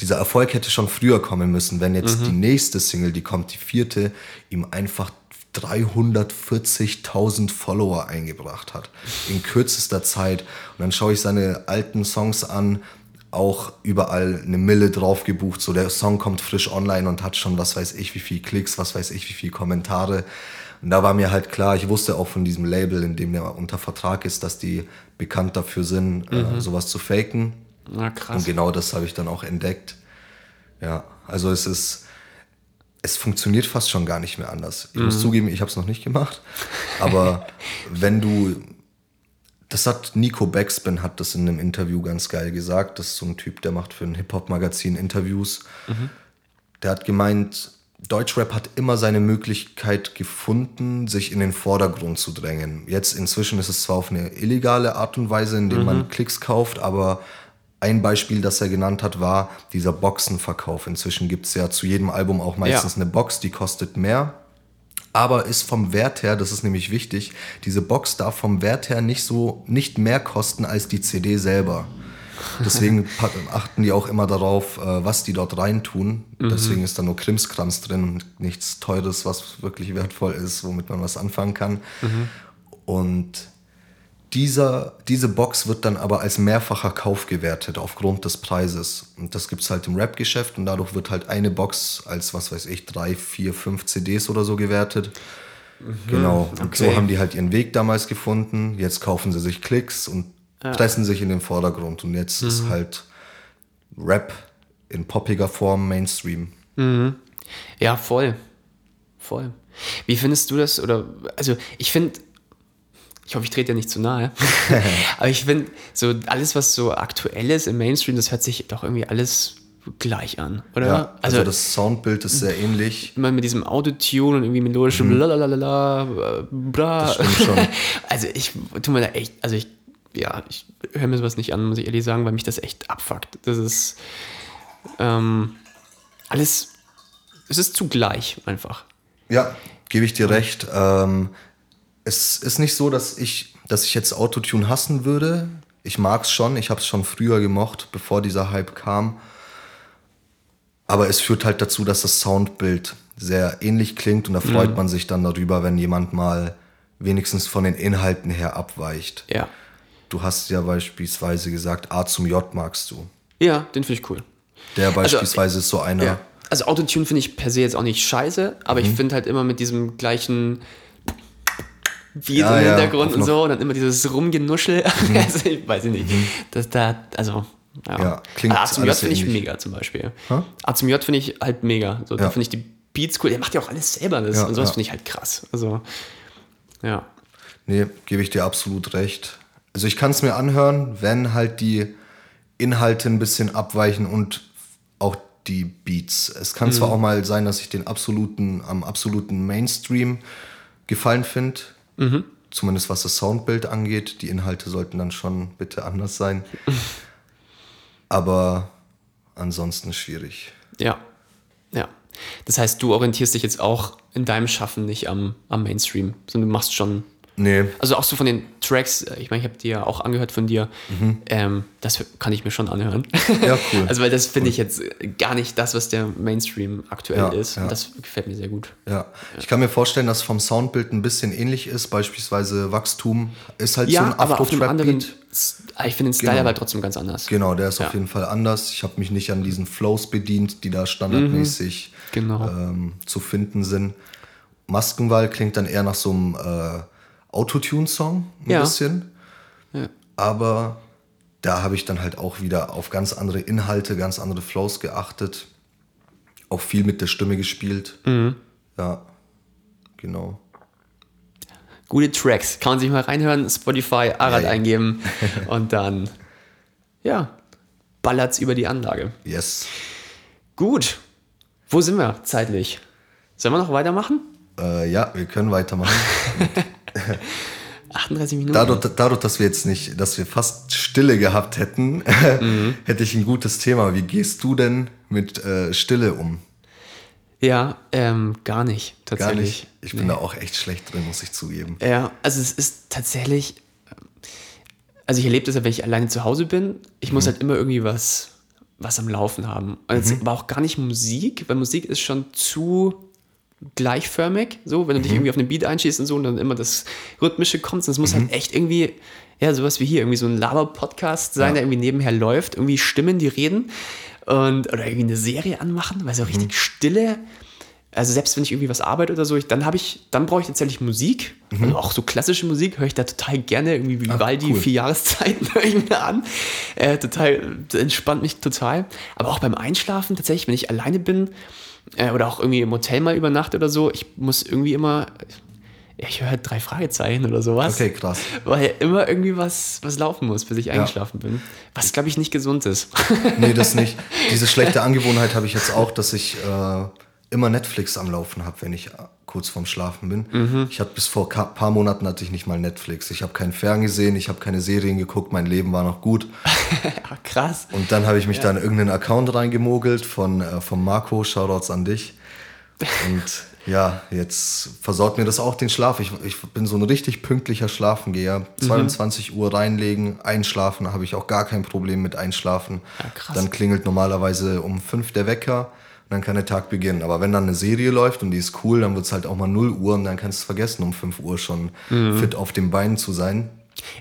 dieser Erfolg hätte schon früher kommen müssen, wenn jetzt die nächste Single, die kommt, die vierte, ihm einfach 340.000 Follower eingebracht hat. In kürzester Zeit. Und dann schaue ich seine alten Songs an, auch überall eine Mille drauf gebucht. So der Song kommt frisch online und hat schon was weiß ich wie viel Klicks, was weiß ich wie viel Kommentare. Und da war mir halt klar, ich wusste auch von diesem Label, in dem er unter Vertrag ist, dass die bekannt dafür sind, äh, sowas zu faken. Na, Und krass. genau das habe ich dann auch entdeckt. Ja, also es ist, es funktioniert fast schon gar nicht mehr anders. Ich muss zugeben, ich habe es noch nicht gemacht. Aber wenn du, das hat Nico Backspin hat das in einem Interview ganz geil gesagt. Das ist so ein Typ, der macht für ein Hip-Hop-Magazin Interviews. Der hat gemeint, Deutschrap hat immer seine Möglichkeit gefunden, sich in den Vordergrund zu drängen. Jetzt inzwischen ist es zwar auf eine illegale Art und Weise, indem man Klicks kauft, aber ein Beispiel, das er genannt hat, war dieser Boxenverkauf. Inzwischen gibt es ja zu jedem Album auch meistens Ja. eine Box, die kostet mehr. Aber ist vom Wert her, das ist nämlich wichtig, diese Box darf vom Wert her nicht so, nicht mehr kosten als die CD selber. Deswegen achten die auch immer darauf, äh, was die dort reintun. Deswegen ist da nur Krimskrams drin und nichts Teures, was wirklich wertvoll ist, womit man was anfangen kann. Und dieser, diese Box wird dann aber als mehrfacher Kauf gewertet aufgrund des Preises. Und das gibt es halt im Rap-Geschäft und dadurch wird halt eine Box als, was weiß ich, drei, vier, fünf CDs oder so gewertet. Genau. Und okay. so haben die halt ihren Weg damals gefunden. Jetzt kaufen sie sich Klicks und pressen sich in den Vordergrund. Und jetzt ist halt Rap in poppiger Form Mainstream. Ja, voll. Voll. Wie findest du das? Oder, also, ich finde, ich hoffe, ich trete dir nicht zu nahe, aber ich finde, so alles, was so aktuell ist im Mainstream, das hört sich doch irgendwie alles gleich an, oder? Ja, also, das Soundbild ist sehr ähnlich. immer mit diesem Autotune und irgendwie melodischem Lalalala, äh, bla. Das stimmt schon. Also ich tu mir da echt, also ich, ja, ich höre mir sowas nicht an, muss ich ehrlich sagen, weil mich das echt abfuckt. Das ist ähm, alles, es ist zugleich einfach. Ja, gebe ich dir recht. Ähm, es ist nicht so, dass ich, dass ich jetzt Autotune hassen würde. Ich mag es schon. Ich habe es schon früher gemocht, bevor dieser Hype kam. Aber es führt halt dazu, dass das Soundbild sehr ähnlich klingt und da freut man sich dann darüber, wenn jemand mal wenigstens von den Inhalten her abweicht. Ja. Du hast ja beispielsweise gesagt, A zum J magst du. Ja, den finde ich cool. Der beispielsweise ist so einer. Ja. Also Autotune finde ich per se jetzt auch nicht scheiße, aber Mhm. ich finde halt immer mit diesem gleichen wie Ja, so im ja, Hintergrund und so und dann immer dieses Rumgenuschel. also ich weiß ich nicht. Das da, also ja. Ja, klingt A zum J finde ich mega zum Beispiel. A zum J finde ich halt mega. So, Da finde ich die Beats cool. Der macht ja auch alles selber das und sowas finde ich halt krass. Also ja. Nee, gebe ich dir absolut recht. Also ich kann es mir anhören, wenn halt die Inhalte ein bisschen abweichen und auch die Beats. Es kann zwar auch mal sein, dass ich den absoluten, am absoluten Mainstream gefallen finde. Zumindest was das Soundbild angeht. Die Inhalte sollten dann schon bitte anders sein. Aber ansonsten schwierig. Ja. Ja. Das heißt, du orientierst dich jetzt auch in deinem Schaffen nicht am, am Mainstream, sondern du machst schon Nee, Also auch so von den Tracks, äh, ich meine, ich habe dir ja auch angehört von dir, ähm, das kann ich mir schon anhören. Mhm. Ja, cool. Also weil das finde ich jetzt gar nicht das, was der Mainstream aktuell Ja, ist. ja. Und das gefällt mir sehr gut. ja. Ich kann mir vorstellen, dass vom Soundbild ein bisschen ähnlich ist. Beispielsweise Wachstum ist halt so Ja, ein Afro-Trap-Beat. S- ah, ich finde den Style Genau. aber trotzdem ganz anders. Genau, der ist Ja. auf jeden Fall anders. Ich habe mich nicht an diesen Flows bedient, die da standardmäßig Genau. ähm, zu finden sind. Maskenball klingt dann eher nach so einem äh, Autotune-Song ein Ja. bisschen. Ja. Aber da habe ich dann halt auch wieder auf ganz andere Inhalte, ganz andere Flows geachtet. Auch viel mit der Stimme gespielt. Mhm. Ja, genau. Gute Tracks. Kann man sich mal reinhören, Spotify, Arad Ja, eingeben und dann, ja, ballert's über die Anlage. Yes. Gut. Wo sind wir zeitlich? Sollen wir noch weitermachen? Äh, ja, wir können weitermachen. 38 Minuten. Dadurch, dadurch, dass wir jetzt nicht, dass wir fast Stille gehabt hätten, hätte ich ein gutes Thema. Wie gehst du denn mit äh, Stille um? Ja, ähm, gar nicht, Gar tatsächlich. nicht. Ich bin da auch echt schlecht drin, muss ich zugeben. Ja, also es ist tatsächlich, also ich erlebe das ja, wenn ich alleine zu Hause bin, ich Mhm. muss halt immer irgendwie was, was am Laufen haben. Und es war auch gar nicht Musik, weil Musik ist schon zu gleichförmig, so, wenn du Mhm. dich irgendwie auf einen Beat einschießt und so und dann immer das Rhythmische kommt, es muss Mhm. halt echt irgendwie, ja, sowas wie hier, irgendwie so ein Laber-Podcast sein, Ja. der irgendwie nebenher läuft, irgendwie Stimmen, die reden und, oder irgendwie eine Serie anmachen, weil so Mhm. richtig Stille, also selbst wenn ich irgendwie was arbeite oder so, ich, dann habe ich, dann brauche ich tatsächlich Musik. Also auch so klassische Musik höre ich da total gerne. Irgendwie Vivaldi, Mhm. Ah, cool. vier Jahreszeiten höre ich mir an. Äh, total, entspannt mich total. Aber auch beim Einschlafen tatsächlich, wenn ich alleine bin äh, oder auch irgendwie im Hotel mal übernachte oder so, ich muss irgendwie immer, ja, ich höre halt drei Fragezeichen oder sowas. Okay, krass. Weil immer irgendwie was, was laufen muss, bis ich eingeschlafen bin. Was, glaube ich, nicht gesund ist. Nee, das nicht. Diese schlechte Angewohnheit habe ich jetzt auch, dass ich äh, immer Netflix am Laufen habe, wenn ich kurz vorm Schlafen bin. Mhm. Ich hatte bis vor ein paar Monaten hatte ich nicht mal Netflix. Ich habe keinen Fern gesehen, ich habe keine Serien geguckt, mein Leben war noch gut. ja, krass. Und dann habe ich mich da in irgendeinen Account reingemogelt von, äh, von Marco, Shoutouts an dich. Und ja, jetzt versaut mir das auch den Schlaf. Ich, ich bin so ein richtig pünktlicher Schlafengeher. 22 Uhr reinlegen, einschlafen, habe ich auch gar kein Problem mit einschlafen. Ja, krass. Dann klingelt normalerweise um 5 der Wecker. Dann kann der Tag beginnen. Aber wenn dann eine Serie läuft und die ist cool, dann wird es halt auch mal 0 Uhr und dann kannst du es vergessen, um 5 Uhr schon fit auf den Beinen zu sein.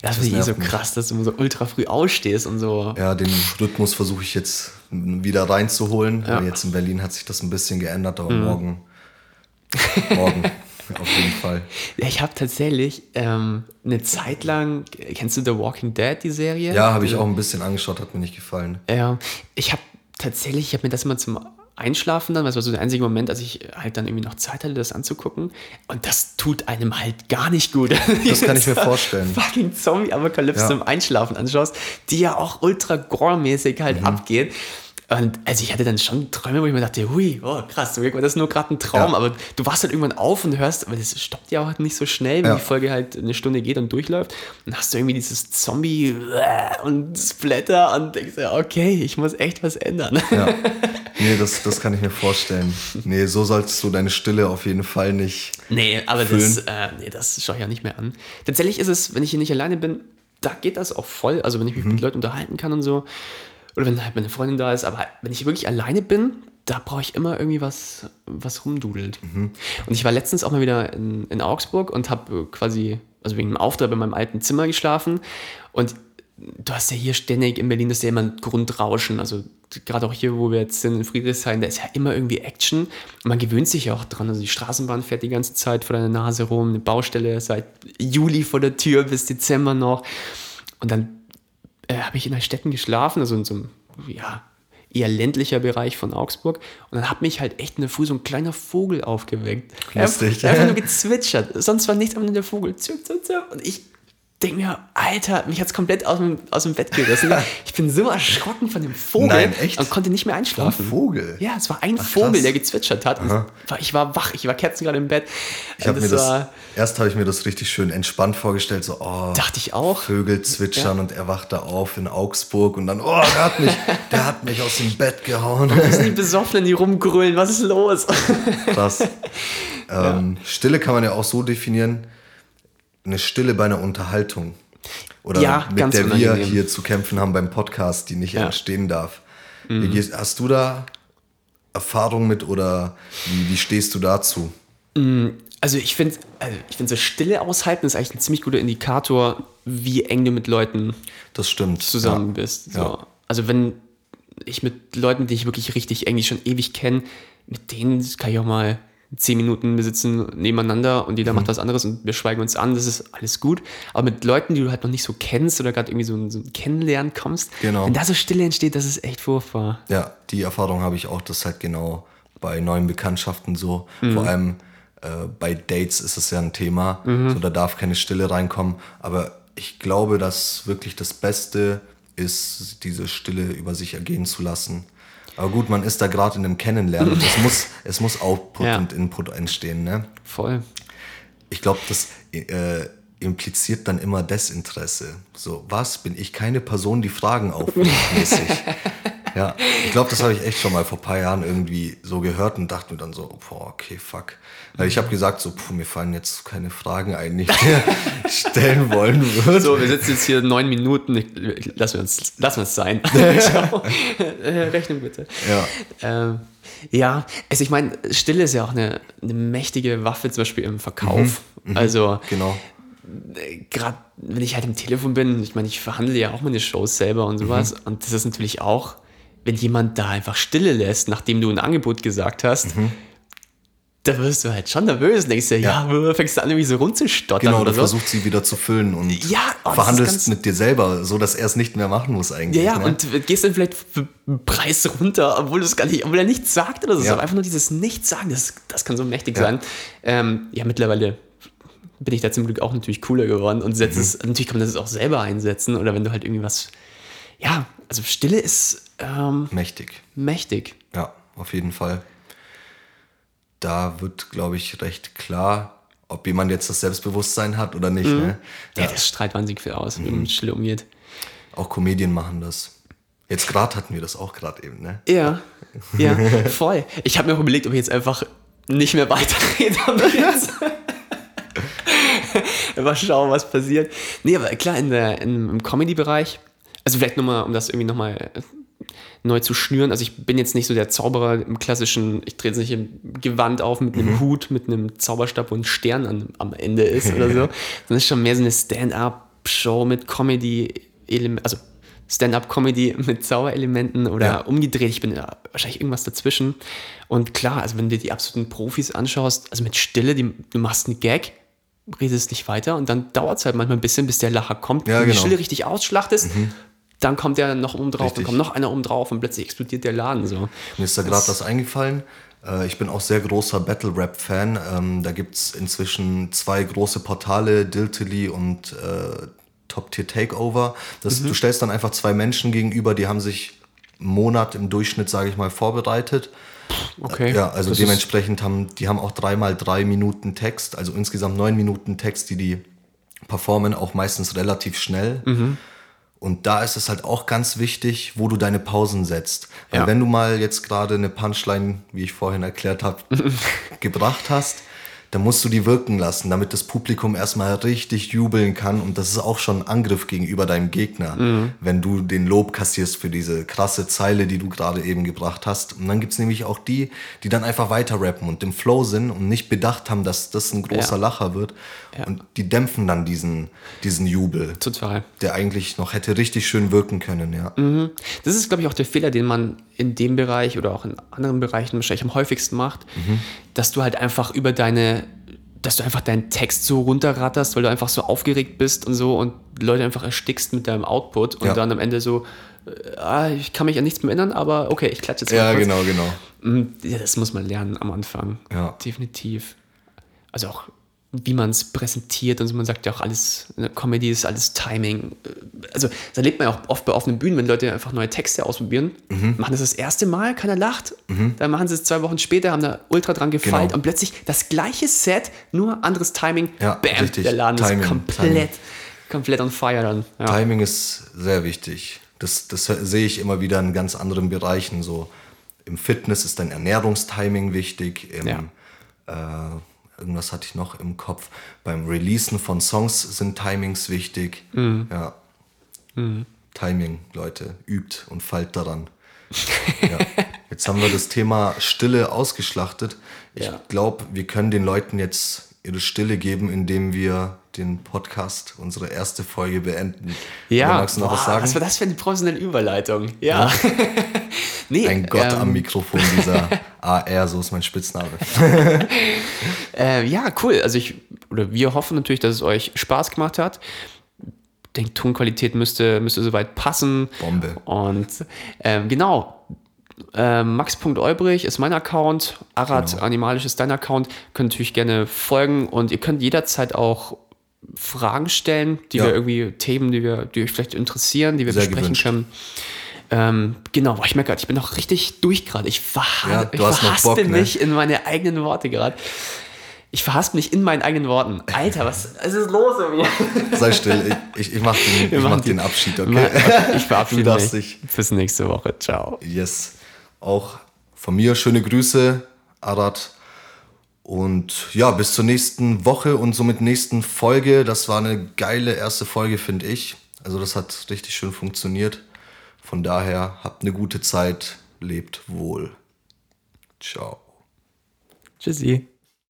Das finde ich eh so mich. krass, dass du immer so ultra früh ausstehst und so. Ja, den Rhythmus versuche ich jetzt wieder reinzuholen. Ja. Mhm. Weil Jetzt in Berlin hat sich das ein bisschen geändert, aber morgen. Morgen, auf jeden Fall. Ja, Ich habe tatsächlich ähm, eine Zeit lang, kennst du The Walking Dead, die Serie? Ja, habe ich auch ein bisschen angeschaut, hat mir nicht gefallen. Ja, ich habe tatsächlich, ich habe mir das immer zum Einschlafen dann, weil es war so der einzige Moment, als ich halt dann irgendwie noch Zeit hatte, das anzugucken. Und das tut einem halt gar nicht gut. Das kann ich mir vorstellen. Fucking Zombie-Apokalypse Ja. zum Einschlafen anschaust, die ja auch ultra gore-mäßig Mhm. halt abgeht. Und also ich hatte dann schon Träume, wo ich mir dachte, hui, oh krass, das nur gerade ein Traum, Ja. aber du warst halt irgendwann auf und hörst, aber das stoppt ja auch nicht so schnell, wenn Ja. die Folge halt eine Stunde geht und durchläuft. Dann hast du irgendwie dieses Zombie äh, und Splatter und denkst dir, okay, ich muss echt was ändern. Ja. Nee, das, das kann ich mir vorstellen. Nee, so solltest du deine Stille auf jeden Fall nicht. Nee, aber das, Füllen. äh, nee, das schaue ich ja nicht mehr an. Tatsächlich ist es, wenn ich hier nicht alleine bin, da geht das auch voll. Also wenn ich mich Mhm. mit Leuten unterhalten kann und so. Oder wenn halt meine Freundin da ist. Aber wenn ich wirklich alleine bin, da brauche ich immer irgendwie was, was rumdudelt. Mhm. Und ich war letztens auch mal wieder in, in Augsburg und habe quasi, also wegen dem Auftritt in meinem alten Zimmer geschlafen. Und du hast ja hier ständig in Berlin, das ist ja immer ein Grundrauschen. Also gerade auch hier, wo wir jetzt sind, in Friedrichshain, da ist ja immer irgendwie Action. Und man gewöhnt sich ja auch dran. Also die Straßenbahn fährt die ganze Zeit vor deiner Nase rum, eine Baustelle seit Juli vor der Tür bis Dezember noch. Und dann äh, habe ich in der Städten geschlafen, also in so einem, ja, eher ländlicher Bereich von Augsburg. Und dann hat mich halt echt in der Früh so ein kleiner Vogel aufgeweckt. Lustig. Einfach, einfach nur gezwitschert. Sonst war nichts, aber nur der Vogel. Und ich denke mir, Alter, mich hat es komplett aus dem, aus dem Bett gerissen. Ich bin so erschrocken von dem Vogel Nein, echt? und konnte nicht mehr einschlafen. Ein Vogel? Ja, es war ein Ach, Vogel, krass. der gezwitschert hat. Ich war wach, ich war kerzengerade im Bett. Ich Und mir das, war- erst habe ich mir das richtig schön entspannt vorgestellt, so, oh, Dachte ich auch. Vögel zwitschern und er wacht da auf in Augsburg und dann, oh, der hat mich, der hat mich aus dem Bett gehauen. Das sind die Besoffenen, die rumgrölen. Was ist los? Krass. Ähm, Stille kann man ja auch so definieren, eine Stille bei einer Unterhaltung. Oder Ja, mit der wir unangenehm. hier zu kämpfen haben beim Podcast, die nicht Ja. Mhm. entstehen darf. Wie gehst, hast du da Erfahrung mit oder wie, wie stehst du dazu? Also ich finde, also ich finde so Stille aushalten ist eigentlich ein ziemlich guter Indikator, wie eng du mit Leuten Das stimmt. zusammen ja. bist. So. Ja. Also wenn ich mit Leuten, die ich wirklich richtig eng, die ich schon ewig kenne, mit denen kann ich auch mal zehn Minuten wir sitzen nebeneinander und Mhm. jeder macht was anderes und wir schweigen uns an, das ist alles gut. Aber mit Leuten, die du halt noch nicht so kennst oder gerade irgendwie so ein, so ein Kennenlernen kommst, Genau. wenn da so Stille entsteht, das ist echt furchtbar. Ja, die Erfahrung habe ich auch, das ist halt genau bei neuen Bekanntschaften so. Mhm. Vor allem äh, bei Dates ist es ja ein Thema. Mhm. So, da darf keine Stille reinkommen. Aber ich glaube, dass wirklich das Beste ist, diese Stille über sich ergehen zu lassen. Aber gut, man ist da gerade in einem Kennenlernen es muss, es muss Output Ja. und Input entstehen. Ne? Voll. Ich glaube, das äh, impliziert dann immer Desinteresse. So, was? Bin ich keine Person, die Fragen aufwirft, mäßig? ja, ich glaube, das habe ich echt schon mal vor ein paar Jahren irgendwie so gehört und dachte mir dann so, boah, okay, fuck. Weil ich habe gesagt, so, puh, mir fallen jetzt keine Fragen ein, die ich stellen wollen würde. So, wir sitzen jetzt hier neun Minuten. Ich, ich- lassen, wir uns, lassen wir es sein. Rechnung bitte. Ja. Ähm, ja, also ich meine, Stille ist ja auch eine, eine mächtige Waffe, zum Beispiel im Verkauf. Also, Genau. gerade wenn ich halt am Telefon bin, ich meine, ich verhandle ja auch meine Shows selber und sowas. Und das ist natürlich auch, wenn jemand da einfach Stille lässt, nachdem du ein Angebot gesagt hast, da wirst du halt schon nervös denkst dir, ja, fängst du an, irgendwie so rumzustottern Genau, oder so. versucht sie wieder zu füllen und Ja, oh, verhandelst mit dir selber, so dass er es nicht mehr machen muss eigentlich. Ja, ja, ne? und gehst dann vielleicht für einen Preis runter, obwohl, das gar nicht, obwohl er nichts sagt oder so. Ja. Aber einfach nur dieses Nichts-Sagen, das, das kann so mächtig Ja. sein. Ähm, ja, mittlerweile bin ich da zum Glück auch natürlich cooler geworden und setze Mhm. es, natürlich kann man das auch selber einsetzen oder wenn du halt irgendwie was, ja, also Stille ist ähm, Mächtig. mächtig. Ja, auf jeden Fall. Da wird, glaube ich, recht klar, ob jemand jetzt das Selbstbewusstsein hat oder nicht. Ne? Ja, das strahlt wahnsinnig viel aus, Mhm. Stille umgeht. Auch Comedien machen das. Jetzt gerade hatten wir das auch gerade eben, ne? Ja, ja, voll. Ich habe mir auch überlegt, ob ich jetzt einfach nicht mehr weiterrede. Mal schauen, was passiert. Nee, aber klar, in der, im Comedy-Bereich, also vielleicht nochmal, um das irgendwie nochmal neu zu schnüren. Also ich bin jetzt nicht so der Zauberer im klassischen, ich drehe jetzt nicht im Gewand auf mit einem Hut, mit einem Zauberstab, wo ein Stern an, am Ende ist oder so. Sondern es ist schon mehr so eine Stand-up Stand-up-Show mit Comedy, also Stand-up-Comedy mit Zauberelementen oder Ja. umgedreht. Ich bin ja wahrscheinlich irgendwas dazwischen. Und klar, also wenn du dir die absoluten Profis anschaust, also mit Stille, die, du machst einen Gag, redest nicht weiter und dann dauert es halt manchmal ein bisschen, bis der Lacher kommt. Ja, Wenn du die genau. Stille richtig ausschlachtest, dann kommt der noch oben drauf, dann kommt noch einer oben drauf und plötzlich explodiert der Laden so. Mir ist da gerade was eingefallen. Äh, Ich bin auch sehr großer Battle-Rap-Fan. Ähm, Da gibt es inzwischen zwei große Portale, Diltily und äh, Top Tier Takeover. Das, Du stellst dann einfach zwei Menschen gegenüber, die haben sich einen Monat im Durchschnitt, sage ich mal, vorbereitet. Okay. Ja, also Das dementsprechend haben die haben auch dreimal drei Minuten Text, also insgesamt neun Minuten Text, die die performen, auch meistens relativ schnell. Mhm. Und da ist es halt auch ganz wichtig, wo du deine Pausen setzt. Weil Ja. wenn du mal jetzt gerade eine Punchline, wie ich vorhin erklärt habe, gebracht hast, dann musst du die wirken lassen, damit das Publikum erstmal richtig jubeln kann. Und das ist auch schon ein Angriff gegenüber deinem Gegner, Mhm. wenn du den Lob kassierst für diese krasse Zeile, die du gerade eben gebracht hast. Und dann gibt's nämlich auch die, die dann einfach weiter rappen und im Flow sind und nicht bedacht haben, dass das ein großer Ja. Lacher wird. Ja. Und die dämpfen dann diesen, diesen Jubel, Total. der eigentlich noch hätte richtig schön wirken können, ja. Das ist, glaube ich, auch der Fehler, den man in dem Bereich oder auch in anderen Bereichen wahrscheinlich am häufigsten macht, dass du halt einfach über deine, dass du einfach deinen Text so runterratterst, weil du einfach so aufgeregt bist und so und Leute einfach erstickst mit deinem Output und Ja. dann am Ende so, äh, ah, ich kann mich an nichts mehr erinnern, aber okay, ich klatsche jetzt mal Ja, kurz. genau, genau. Mm, Ja, das muss man lernen am Anfang. Ja. Definitiv. Also auch, wie man es präsentiert und so. Man sagt ja auch alles, der Comedy ist alles Timing. Also, das erlebt man ja auch oft bei offenen Bühnen, wenn Leute einfach neue Texte ausprobieren. Mhm. Machen das das erste Mal, keiner lacht. Dann machen sie es zwei Wochen später, haben da ultra dran gefeilt Genau. und plötzlich das gleiche Set, nur anderes Timing. Ja, Bam, richtig. der Laden Timing, ist komplett, Timing. komplett on fire dann. Ja. Timing ist sehr wichtig. Das, das sehe ich immer wieder in ganz anderen Bereichen. So im Fitness ist dein Ernährungstiming wichtig. Im, Ja. äh, irgendwas hatte ich noch im Kopf. Beim Releasen von Songs sind Timings wichtig. Mhm. Ja. Timing, Leute, übt und fallt daran. ja. Jetzt haben wir das Thema Stille ausgeschlachtet. Ich Ja. glaube, wir können den Leuten jetzt ihre Stille geben, indem wir den Podcast, unsere erste Folge beenden. Ja, Oder magst du noch boah, was sagen? was war das für eine professionelle Überleitung? Ja. nee, Ein Gott ähm, am Mikrofon, dieser AR, so ist mein Spitzname. Äh, ja, cool. Also ich oder wir hoffen natürlich, dass es euch Spaß gemacht hat. Ich denke, Tonqualität müsste, müsste soweit passen. Bombe. Und ähm, genau. Ähm, Max.olbrich ist mein Account, Arad Genau. Animalisch ist dein Account. Könnt natürlich gerne folgen und ihr könnt jederzeit auch Fragen stellen, die Ja. wir irgendwie, Themen, die wir, die euch vielleicht interessieren, die wir Sehr besprechen gewünscht. können. Ähm, genau, boah, ich merke gerade, ich bin noch richtig durch gerade. Ich, verha Ja, ich Bock, ne? mich in meine eigenen Worte gerade. Ich verhaspel mich in meinen eigenen Worten. Alter, was, was ist los mit mir? Sei still, ich, ich, ich mach den, ich mach den Abschied, okay? Ich verabschiede mich. dich. Bis nächste Woche. Ciao. Yes. Auch von mir schöne Grüße, Arad. Und ja, bis zur nächsten Woche und somit nächsten Folge. Das war eine geile erste Folge, finde ich. Also das hat richtig schön funktioniert. Von daher habt eine gute Zeit, lebt wohl. Ciao. Tschüssi.